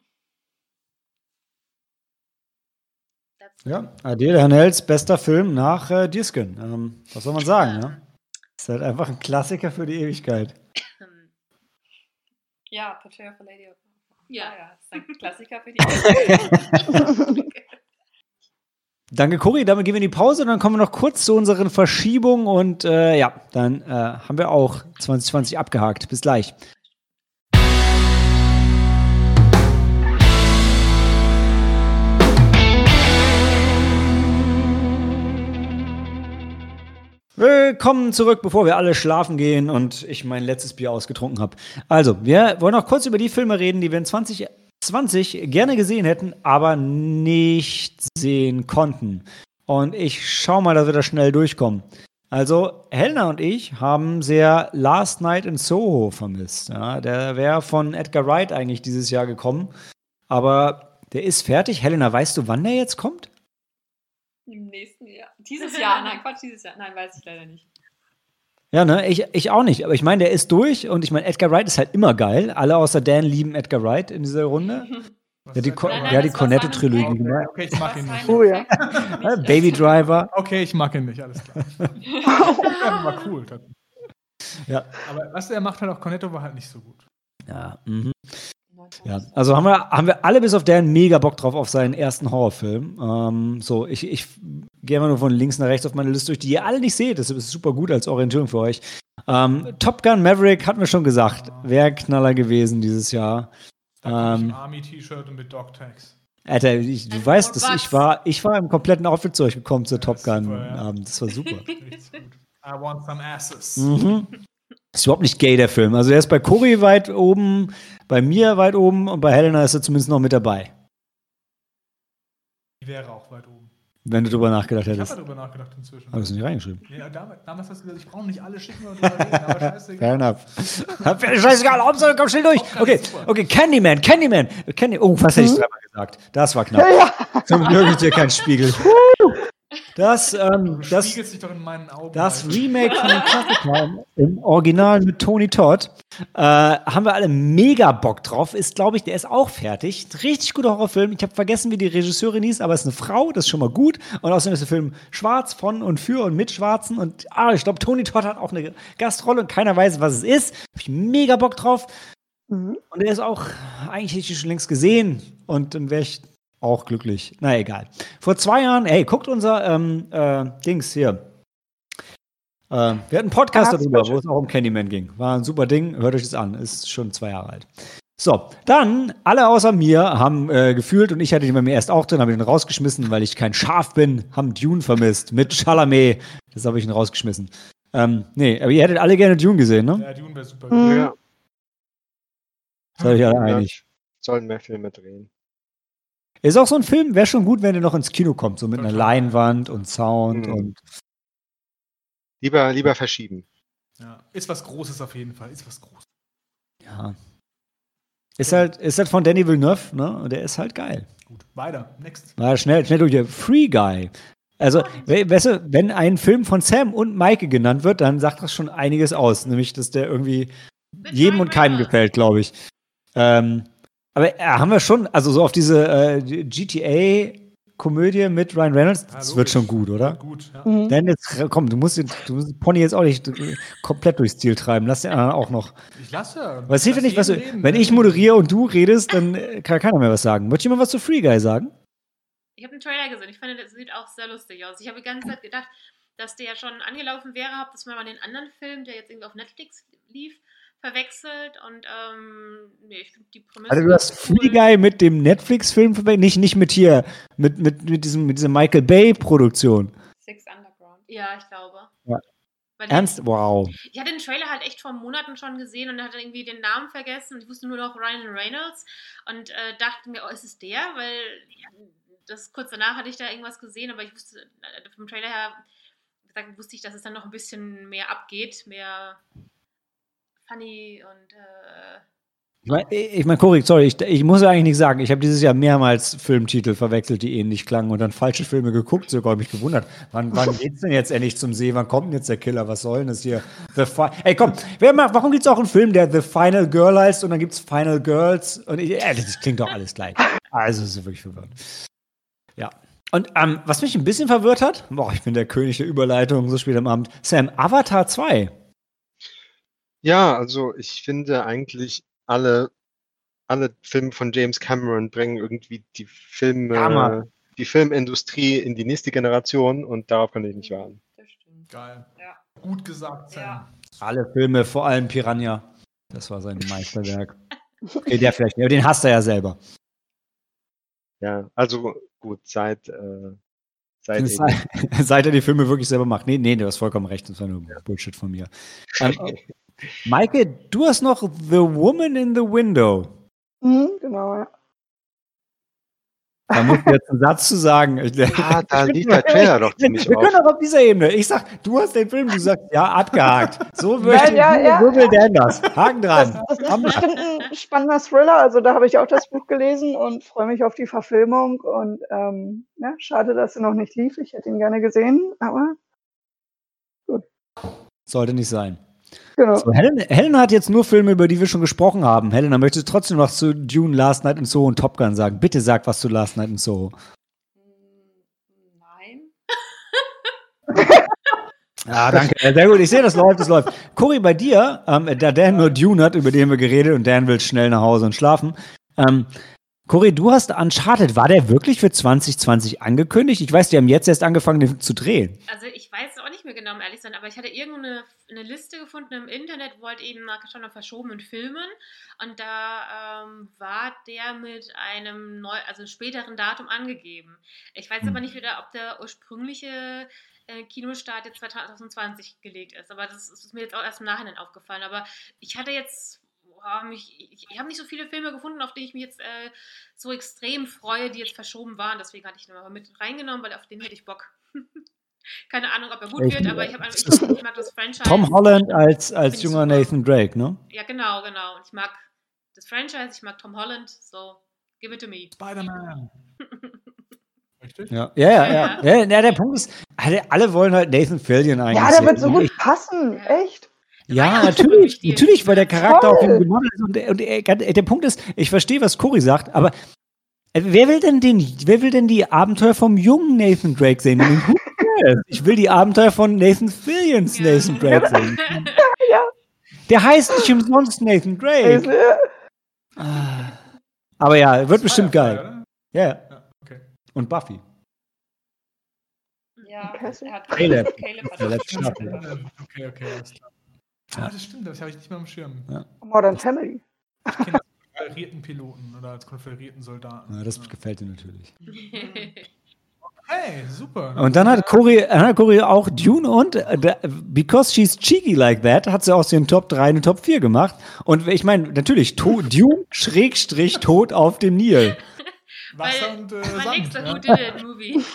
Ja, Adele Hanels bester Film nach äh, Diskin. Ähm, was soll man sagen, ne? Ist halt einfach ein Klassiker für die Ewigkeit. Ja, Portrait of a Lady. of- Ja. Ah, ja, das ist ein Klassiker für die. *laughs* *laughs* Danke, Cory. Damit gehen wir in die Pause und dann kommen wir noch kurz zu unseren Verschiebungen und äh, ja, dann äh, haben wir auch 2020 abgehakt. Bis gleich. Willkommen zurück, bevor wir alle schlafen gehen und ich mein letztes Bier ausgetrunken habe. Also, wir wollen noch kurz über die Filme reden, die wir in 2020 gerne gesehen hätten, aber nicht sehen konnten. Und ich schau mal, dass wir da schnell durchkommen. Also, Helena und ich haben sehr Last Night in Soho vermisst. Ja, der wäre von Edgar Wright eigentlich dieses Jahr gekommen. Aber der ist fertig. Helena, weißt du, wann der jetzt kommt? Im nächsten Jahr. Dieses Jahr, nein, *laughs* Quatsch, dieses Jahr. Nein, weiß ich leider nicht. Ja, ne, ich, ich auch nicht. Aber ich meine, der ist durch und ich meine, Edgar Wright ist halt immer geil. Alle außer Dan lieben Edgar Wright in dieser Runde. *laughs* Ja, die, Co? Nein, ja, die Cornetto-Trilogie. Simon genau. Okay, ich mag ihn nicht. Oh ja. *laughs* Baby Driver. Okay, ich mag ihn nicht, alles klar. *laughs* ja, war cool. Ja. Aber was er macht halt auch Cornetto war halt nicht so gut. Ja, mhm. Ja. Also haben wir, haben wir alle bis auf Dan mega Bock drauf auf seinen ersten Horrorfilm. Ähm, so, ich, ich gehe mal nur von links nach rechts auf meine Liste durch, die ihr alle nicht seht. Das ist super gut als Orientierung für euch. Ähm, Top Gun Maverick hatten wir schon gesagt. Wäre Knaller gewesen dieses Jahr. Ähm. ein Army-T-Shirt und mit Dog-Tags. Alter, ich, du Also, weißt, dass was? ich war, ich war im kompletten Outfit zu euch gekommen zur Ja, Top Gun super, ja. Abend. Das war super. *laughs* I want some asses. Mhm. Ist überhaupt nicht gay, der Film. Also er ist bei Cory weit oben, bei mir weit oben und bei Helena ist er zumindest noch mit dabei. Die wäre auch weit oben. Wenn du drüber nachgedacht Ich habe hättest. darüber nachgedacht inzwischen. Hast du nicht reingeschrieben? Ja, damals, damals hast du gesagt, ich brauche nicht alle schicken und drüber reden, aber scheiße. Fair enough. Scheißegal, Hauptsache komm schnell durch. Okay, okay, Candyman, Candyman. Candy oh, was hätte ich dreimal gesagt? Das war knapp. Zum Glück ist hier kein Spiegel. Das, *laughs* ähm, das, spiegelst dich doch in meinen Augen. Das. Remake von *laughs* dem Klassiker im Original mit Tony Todd äh, haben wir alle mega Bock drauf. Ist, glaube ich, der ist auch fertig. Richtig guter Horrorfilm. Ich habe vergessen, wie die Regisseurin hieß, aber es ist eine Frau, das ist schon mal gut. Und außerdem ist der Film schwarz von und für und mit Schwarzen. Und ah, ich glaube, Tony Todd hat auch eine Gastrolle und keiner weiß, was es ist. Habe ich mega Bock drauf. Mhm. Und er ist auch, eigentlich hätte ich ihn schon längst gesehen. Und dann wäre ich auch glücklich. Na egal. Vor zwei Jahren, ey, guckt unser ähm, äh, Dings hier. Äh, wir hatten einen Podcast Ah, darüber, wo es auch um Candyman ging. War ein super Ding. Hört euch das an. Ist schon zwei Jahre alt. So, dann, alle außer mir haben äh, gefühlt, und ich hatte den bei mir erst auch drin, habe ihn rausgeschmissen, weil ich kein Schaf bin, haben Dune vermisst mit Chalamet. Das habe ich ihn rausgeschmissen. Ähm, nee, aber ihr hättet alle gerne Dune gesehen, ne? Ja, Dune wäre super. Mhm. Ja, Seid ihr alle Ja. einig? sollen mehr Filme drehen. Ist auch so ein Film, wäre schon gut, wenn der noch ins Kino kommt, so mit einer. Leinwand und Sound Mhm. und Lieber, lieber verschieben. Ja. Ist was Großes auf jeden Fall. Ist was Großes. ja. Ist halt, ist halt von Danny Villeneuve, ne? Und der ist halt geil. Gut. Weiter. Next. War schnell, schnell durch. hier. Free Guy. Also, we- weißt du, wenn ein Film von Sam und Maike genannt wird, dann sagt das schon einiges aus. Nämlich, dass der irgendwie Mit jedem und keinem gefällt, glaube ich. Ähm, aber äh, haben wir schon, also so auf diese äh, Komödie mit Ryan Reynolds. Das ja, wird schon gut, oder? Gut, ja. Mhm. Dann jetzt, komm, du musst, du musst Pony jetzt auch nicht komplett durchs Ziel treiben. Lass den anderen auch noch. Ich lasse ja. Was hilft nicht, was du, reden, wenn ich moderiere und du redest, dann kann keiner mehr was sagen. Möchtest du mal was zu Free Guy sagen? Ich habe einen Trailer gesehen. Ich fand, das sieht auch sehr lustig aus. Ich habe die ganze Zeit gedacht, dass der schon angelaufen wäre. Habe das mal den anderen Film, der jetzt irgendwie auf Netflix lief, verwechselt und ähm, nee, ich finde die Prämisse. Also du hast cool. Free Guy mit dem Netflix-Film verwechselt, nicht, nicht mit hier, mit, mit, mit, diesem, mit dieser Michael Bay-Produktion. Six Underground. Ja, ich glaube. Ja. Ernst? Wow. Ich hatte den Trailer halt echt vor Monaten schon gesehen und hatte irgendwie den Namen vergessen und ich wusste nur noch Ryan Reynolds und äh, dachte mir, oh, ist es der? Weil ja, das kurz danach hatte ich da irgendwas gesehen, aber ich wusste äh, vom Trailer her gesagt, wusste ich, dass es dann noch ein bisschen mehr abgeht, mehr funny und. Äh ich meine, ich mein, Cory, sorry, ich, ich muss eigentlich nicht sagen, ich habe dieses Jahr mehrmals Filmtitel verwechselt, die ähnlich klangen und dann falsche Filme geguckt, sogar mich gewundert. Wann, wann geht's denn jetzt endlich zum See? Wann kommt denn jetzt der Killer? Was soll denn das hier? The Ey, komm, wer macht, warum gibt es auch einen Film, der The Final Girl heißt und dann gibt es Final Girls? Und ich, äh, das klingt doch alles gleich. Also, das ist wirklich verwirrend. Ja. Und ähm, was mich ein bisschen verwirrt hat, boah, ich bin der König der Überleitung so spät am Abend, Sam, Avatar 2. Ja, also ich finde eigentlich alle, alle Filme von James Cameron bringen irgendwie die Filme, Hammer. die Filmindustrie in die nächste Generation und darauf kann ich nicht warten. Geil. Ja. Gut gesagt, Sam. Ja. Alle Filme, vor allem Piranha. Das war sein Meisterwerk. okay, der vielleicht nicht, aber den hasst er ja selber. Ja, also gut, seit, äh, seit, *laughs* seit er die Filme wirklich selber macht. Nee, nee, du hast vollkommen recht, das war nur Bullshit von mir. *laughs* Ähm, Maike, du hast noch The Woman in the Window. Mhm, genau, ja. Da muss ich jetzt einen Satz zu sagen. *laughs* Ah, da liegt der Trailer doch ziemlich Wir können auch auf dieser Ebene. Ich sag, du hast den Film, du sagst, ja, abgehakt. So möchte ja, ja, so will Dan das. Haken dran. Das, das ist bestimmt ein spannender Thriller. Also da habe ich auch das Buch gelesen und freue mich auf die Verfilmung. Und ähm, ja, schade, dass er noch nicht lief. Ich hätte ihn gerne gesehen, aber gut. Sollte nicht sein. Genau. So, Helena, Helena, hat jetzt nur Filme, über die wir schon gesprochen haben. Helena, möchtest du trotzdem was zu Dune, Last Night in Soho und Top Gun sagen? Bitte sag was zu Last Night in Soho. Nein. *laughs* Ja, danke. Sehr gut. Ich sehe, das läuft, das läuft. Cory, bei dir, ähm, da Dan nur Dune hat, über den wir geredet und Dan will schnell nach Hause und schlafen. Ähm, Cory, du hast Uncharted, war der wirklich für 2020 angekündigt? Ich weiß, die haben jetzt erst angefangen, den zu drehen. Also ich mehr genau, um ehrlich sein, aber ich hatte irgendeine eine Liste gefunden im Internet, wo halt eben schon nach verschobenen Filmen und da ähm, war der mit einem neu, also späteren Datum angegeben. Ich weiß hm. aber nicht wieder, ob der ursprüngliche äh, Kinostart jetzt 2020 gelegt ist, aber das ist mir jetzt auch erst im Nachhinein aufgefallen. Aber ich hatte jetzt mich, ich, ich habe nicht so viele Filme gefunden, auf die ich mich jetzt äh, so extrem freue, die jetzt verschoben waren. Deswegen hatte ich ihn mal mit reingenommen, weil auf den hätte ich Bock. *laughs* Keine Ahnung, ob er gut ich, wird, aber ich, hab, ich, ich, mag das Franchise. Tom Holland als, als junger super. Nathan Drake, ne? Ja, genau, genau. Und ich mag das Franchise, ich mag Tom Holland, so give it to me. Spider-Man. *laughs* Richtig? Ja, ja, ja. ja. ja. ja der Punkt ist, alle, alle wollen halt Nathan Fillion eigentlich. Ja, der wird so gut passen, echt. Ja, natürlich, natürlich, weil der Charakter Toll. auf ihm gemodelt ist. Und, der, und der, der, Punkt ist, ich verstehe, was Cory sagt, aber äh, wer will denn den, wer will denn die Abenteuer vom jungen Nathan Drake sehen? Ich will die Abenteuer von Nathan Fillions ja. Nathan Drake *laughs* sehen. *laughs* ja. Der heißt nicht umsonst Nathan Drake. Ah. Aber ja, wird bestimmt geil. Ja. ja. Okay. Und Buffy. Ja, er hat Caleb. Caleb hat Okay, okay, alles klar. Ja. Ah, das stimmt, das habe ich nicht mehr am Schirm. Ja. Modern Family. Ich kenne als konferierten Piloten oder als konferierten Soldaten. Ja, das gefällt dir natürlich. *laughs* Hey, super. Und dann hat Cory, hat Cory auch Dune und uh, Because She's Cheeky Like That hat sie aus den Top 3 eine Top 4 gemacht. Und ich meine, natürlich, to Dune *laughs* Schrägstrich Tod auf dem Nil. *laughs* Wasser Weil, und äh, Sand. Man ja. gut in den Movie. *laughs*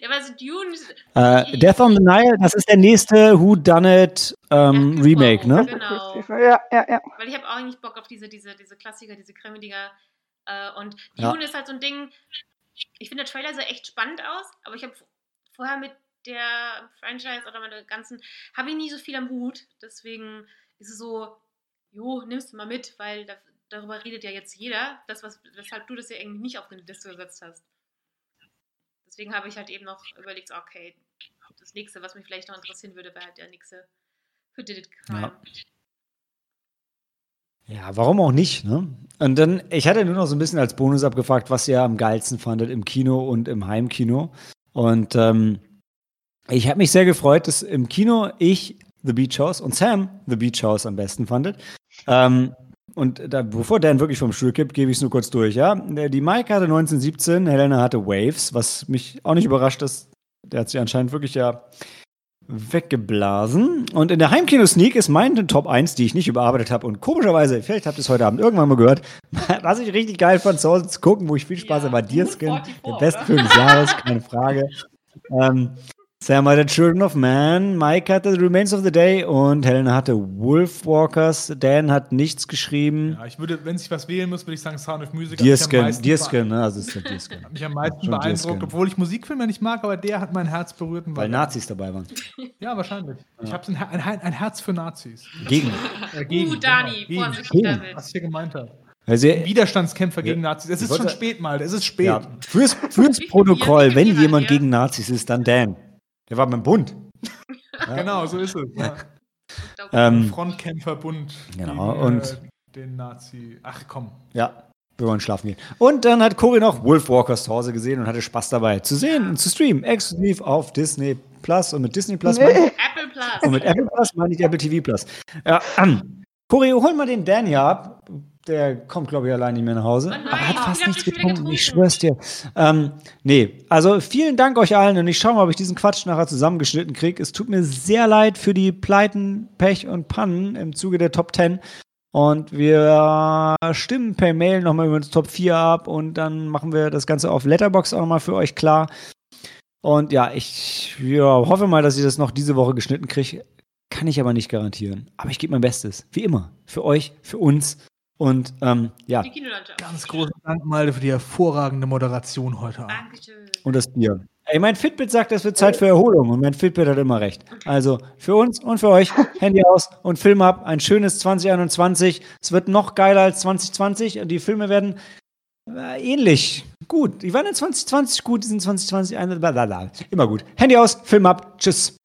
Ja, aber so Dune. Äh, Death on the Nile, das ist der nächste Who Done It ähm, Remake, ne? Genau. Ja, ja, ja. Weil ich habe auch eigentlich Bock auf diese, diese, diese Klassiker, diese Krimidiger. Äh, und Dune ja. ist halt so ein Ding. Ich finde, der Trailer sah echt spannend aus, aber ich habe vorher mit der Franchise oder mit der ganzen, habe ich nie so viel am Hut. Deswegen ist es so, jo, nimmst du mal mit, weil da, darüber redet ja jetzt jeder, das, was, weshalb du das ja irgendwie nicht auf die Liste gesetzt hast. Deswegen habe ich halt eben noch überlegt, okay, das nächste, was mich vielleicht noch interessieren würde, wäre halt der nächste für Did It Crime. Ja. Ja, warum auch nicht, ne? Und dann, ich hatte nur noch so ein bisschen als Bonus abgefragt, was ihr am geilsten fandet im Kino und im Heimkino. Und ähm, ich habe mich sehr gefreut, dass im Kino ich The Beach House und Sam The Beach House am besten fandet. Ähm, und da, bevor Dan wirklich vom Stuhl kippt, gebe ich es nur kurz durch, ja. Die Mike hatte 1917, Helena hatte Waves, was mich auch nicht überrascht, dass der hat sich anscheinend wirklich ja weggeblasen. Und in der Heimkino-Sneak ist meine Top 1, die ich nicht überarbeitet habe. Und komischerweise, vielleicht habt ihr es heute Abend irgendwann mal gehört, *laughs* was ich richtig geil fand, zu Hause zu gucken, wo ich viel Spaß ja, habe, war Deerskin. Der beste Film des Jahres, keine Frage. *laughs* ähm, Sam hatte Children of Man, Mike hatte The Remains of the Day und Helena hatte Wolfwalkers. Dan hat nichts geschrieben. Ja, ich würde, wenn ich was wählen muss, würde ich sagen Sound of Music. Deerskin, Deerskin, ne? Also ist der Deerskin. Hat mich am meisten beeindruckt, Deerskin. obwohl ich Musikfilme nicht mag, aber der hat mein Herz berührt. Weil Nazis dabei waren. Ja, wahrscheinlich. Ja. Ich habe ein, ein, ein, Herz für Nazis. Gegen. Äh, gegen uh, Dani, genau. vorsichtig damit. Was ich hier gemeint habe. Also, Widerstandskämpfer ja, gegen Nazis. Es ist schon spät mal. Es ist spät. Ja, fürs, fürs Protokoll, wenn jemand gegen Nazis ist, dann Dan. Der war beim Bund. ja. *laughs* Genau, so ist es. Ja. ähm, Frontkämpferbund. Genau. Gegen, und äh, den Nazi. Ach komm. Ja. Wir wollen schlafen gehen. Und dann hat Cory noch Wolf Walkers zu Hause gesehen und hatte Spaß dabei zu sehen und zu streamen. Exklusiv auf Disney Plus und mit Disney Plus. Nee. Apple Plus. Und mit Apple Plus meine ich Apple TV Plus. Ja, ähm, *clears throat* Cory, hol mal den Dan hier ab der kommt, glaube ich, allein nicht mehr nach Hause. Oh nein, hat fast nichts getrunken, ich schwör's dir. Ähm, nee, also vielen Dank euch allen und ich schaue mal, ob ich diesen Quatsch nachher zusammengeschnitten kriege. Es tut mir sehr leid für die Pleiten, Pech und Pannen im Zuge der Top 10. Und wir stimmen per Mail nochmal über die Top 4 ab und dann machen wir das Ganze auf Letterbox auch nochmal für euch klar. Und ja, ich ja, hoffe mal, dass ich das noch diese Woche geschnitten kriege. Kann ich aber nicht garantieren. Aber ich gebe mein Bestes. Wie immer. Für euch, für uns. Und ähm, ja. Ganz großen Dank, Malte, für die hervorragende Moderation heute Abend. Dankeschön. Und das Bier. Ey, mein Fitbit sagt, es wird Zeit für Erholung und mein Fitbit hat immer recht. Also für uns und für euch, *laughs* Handy aus und Film ab. Ein schönes 2021. Es wird noch geiler als 2020 und die Filme werden äh, ähnlich gut. Die waren in 2020 gut, die sind 2020 eine, immer gut. Handy aus, Film ab. Tschüss.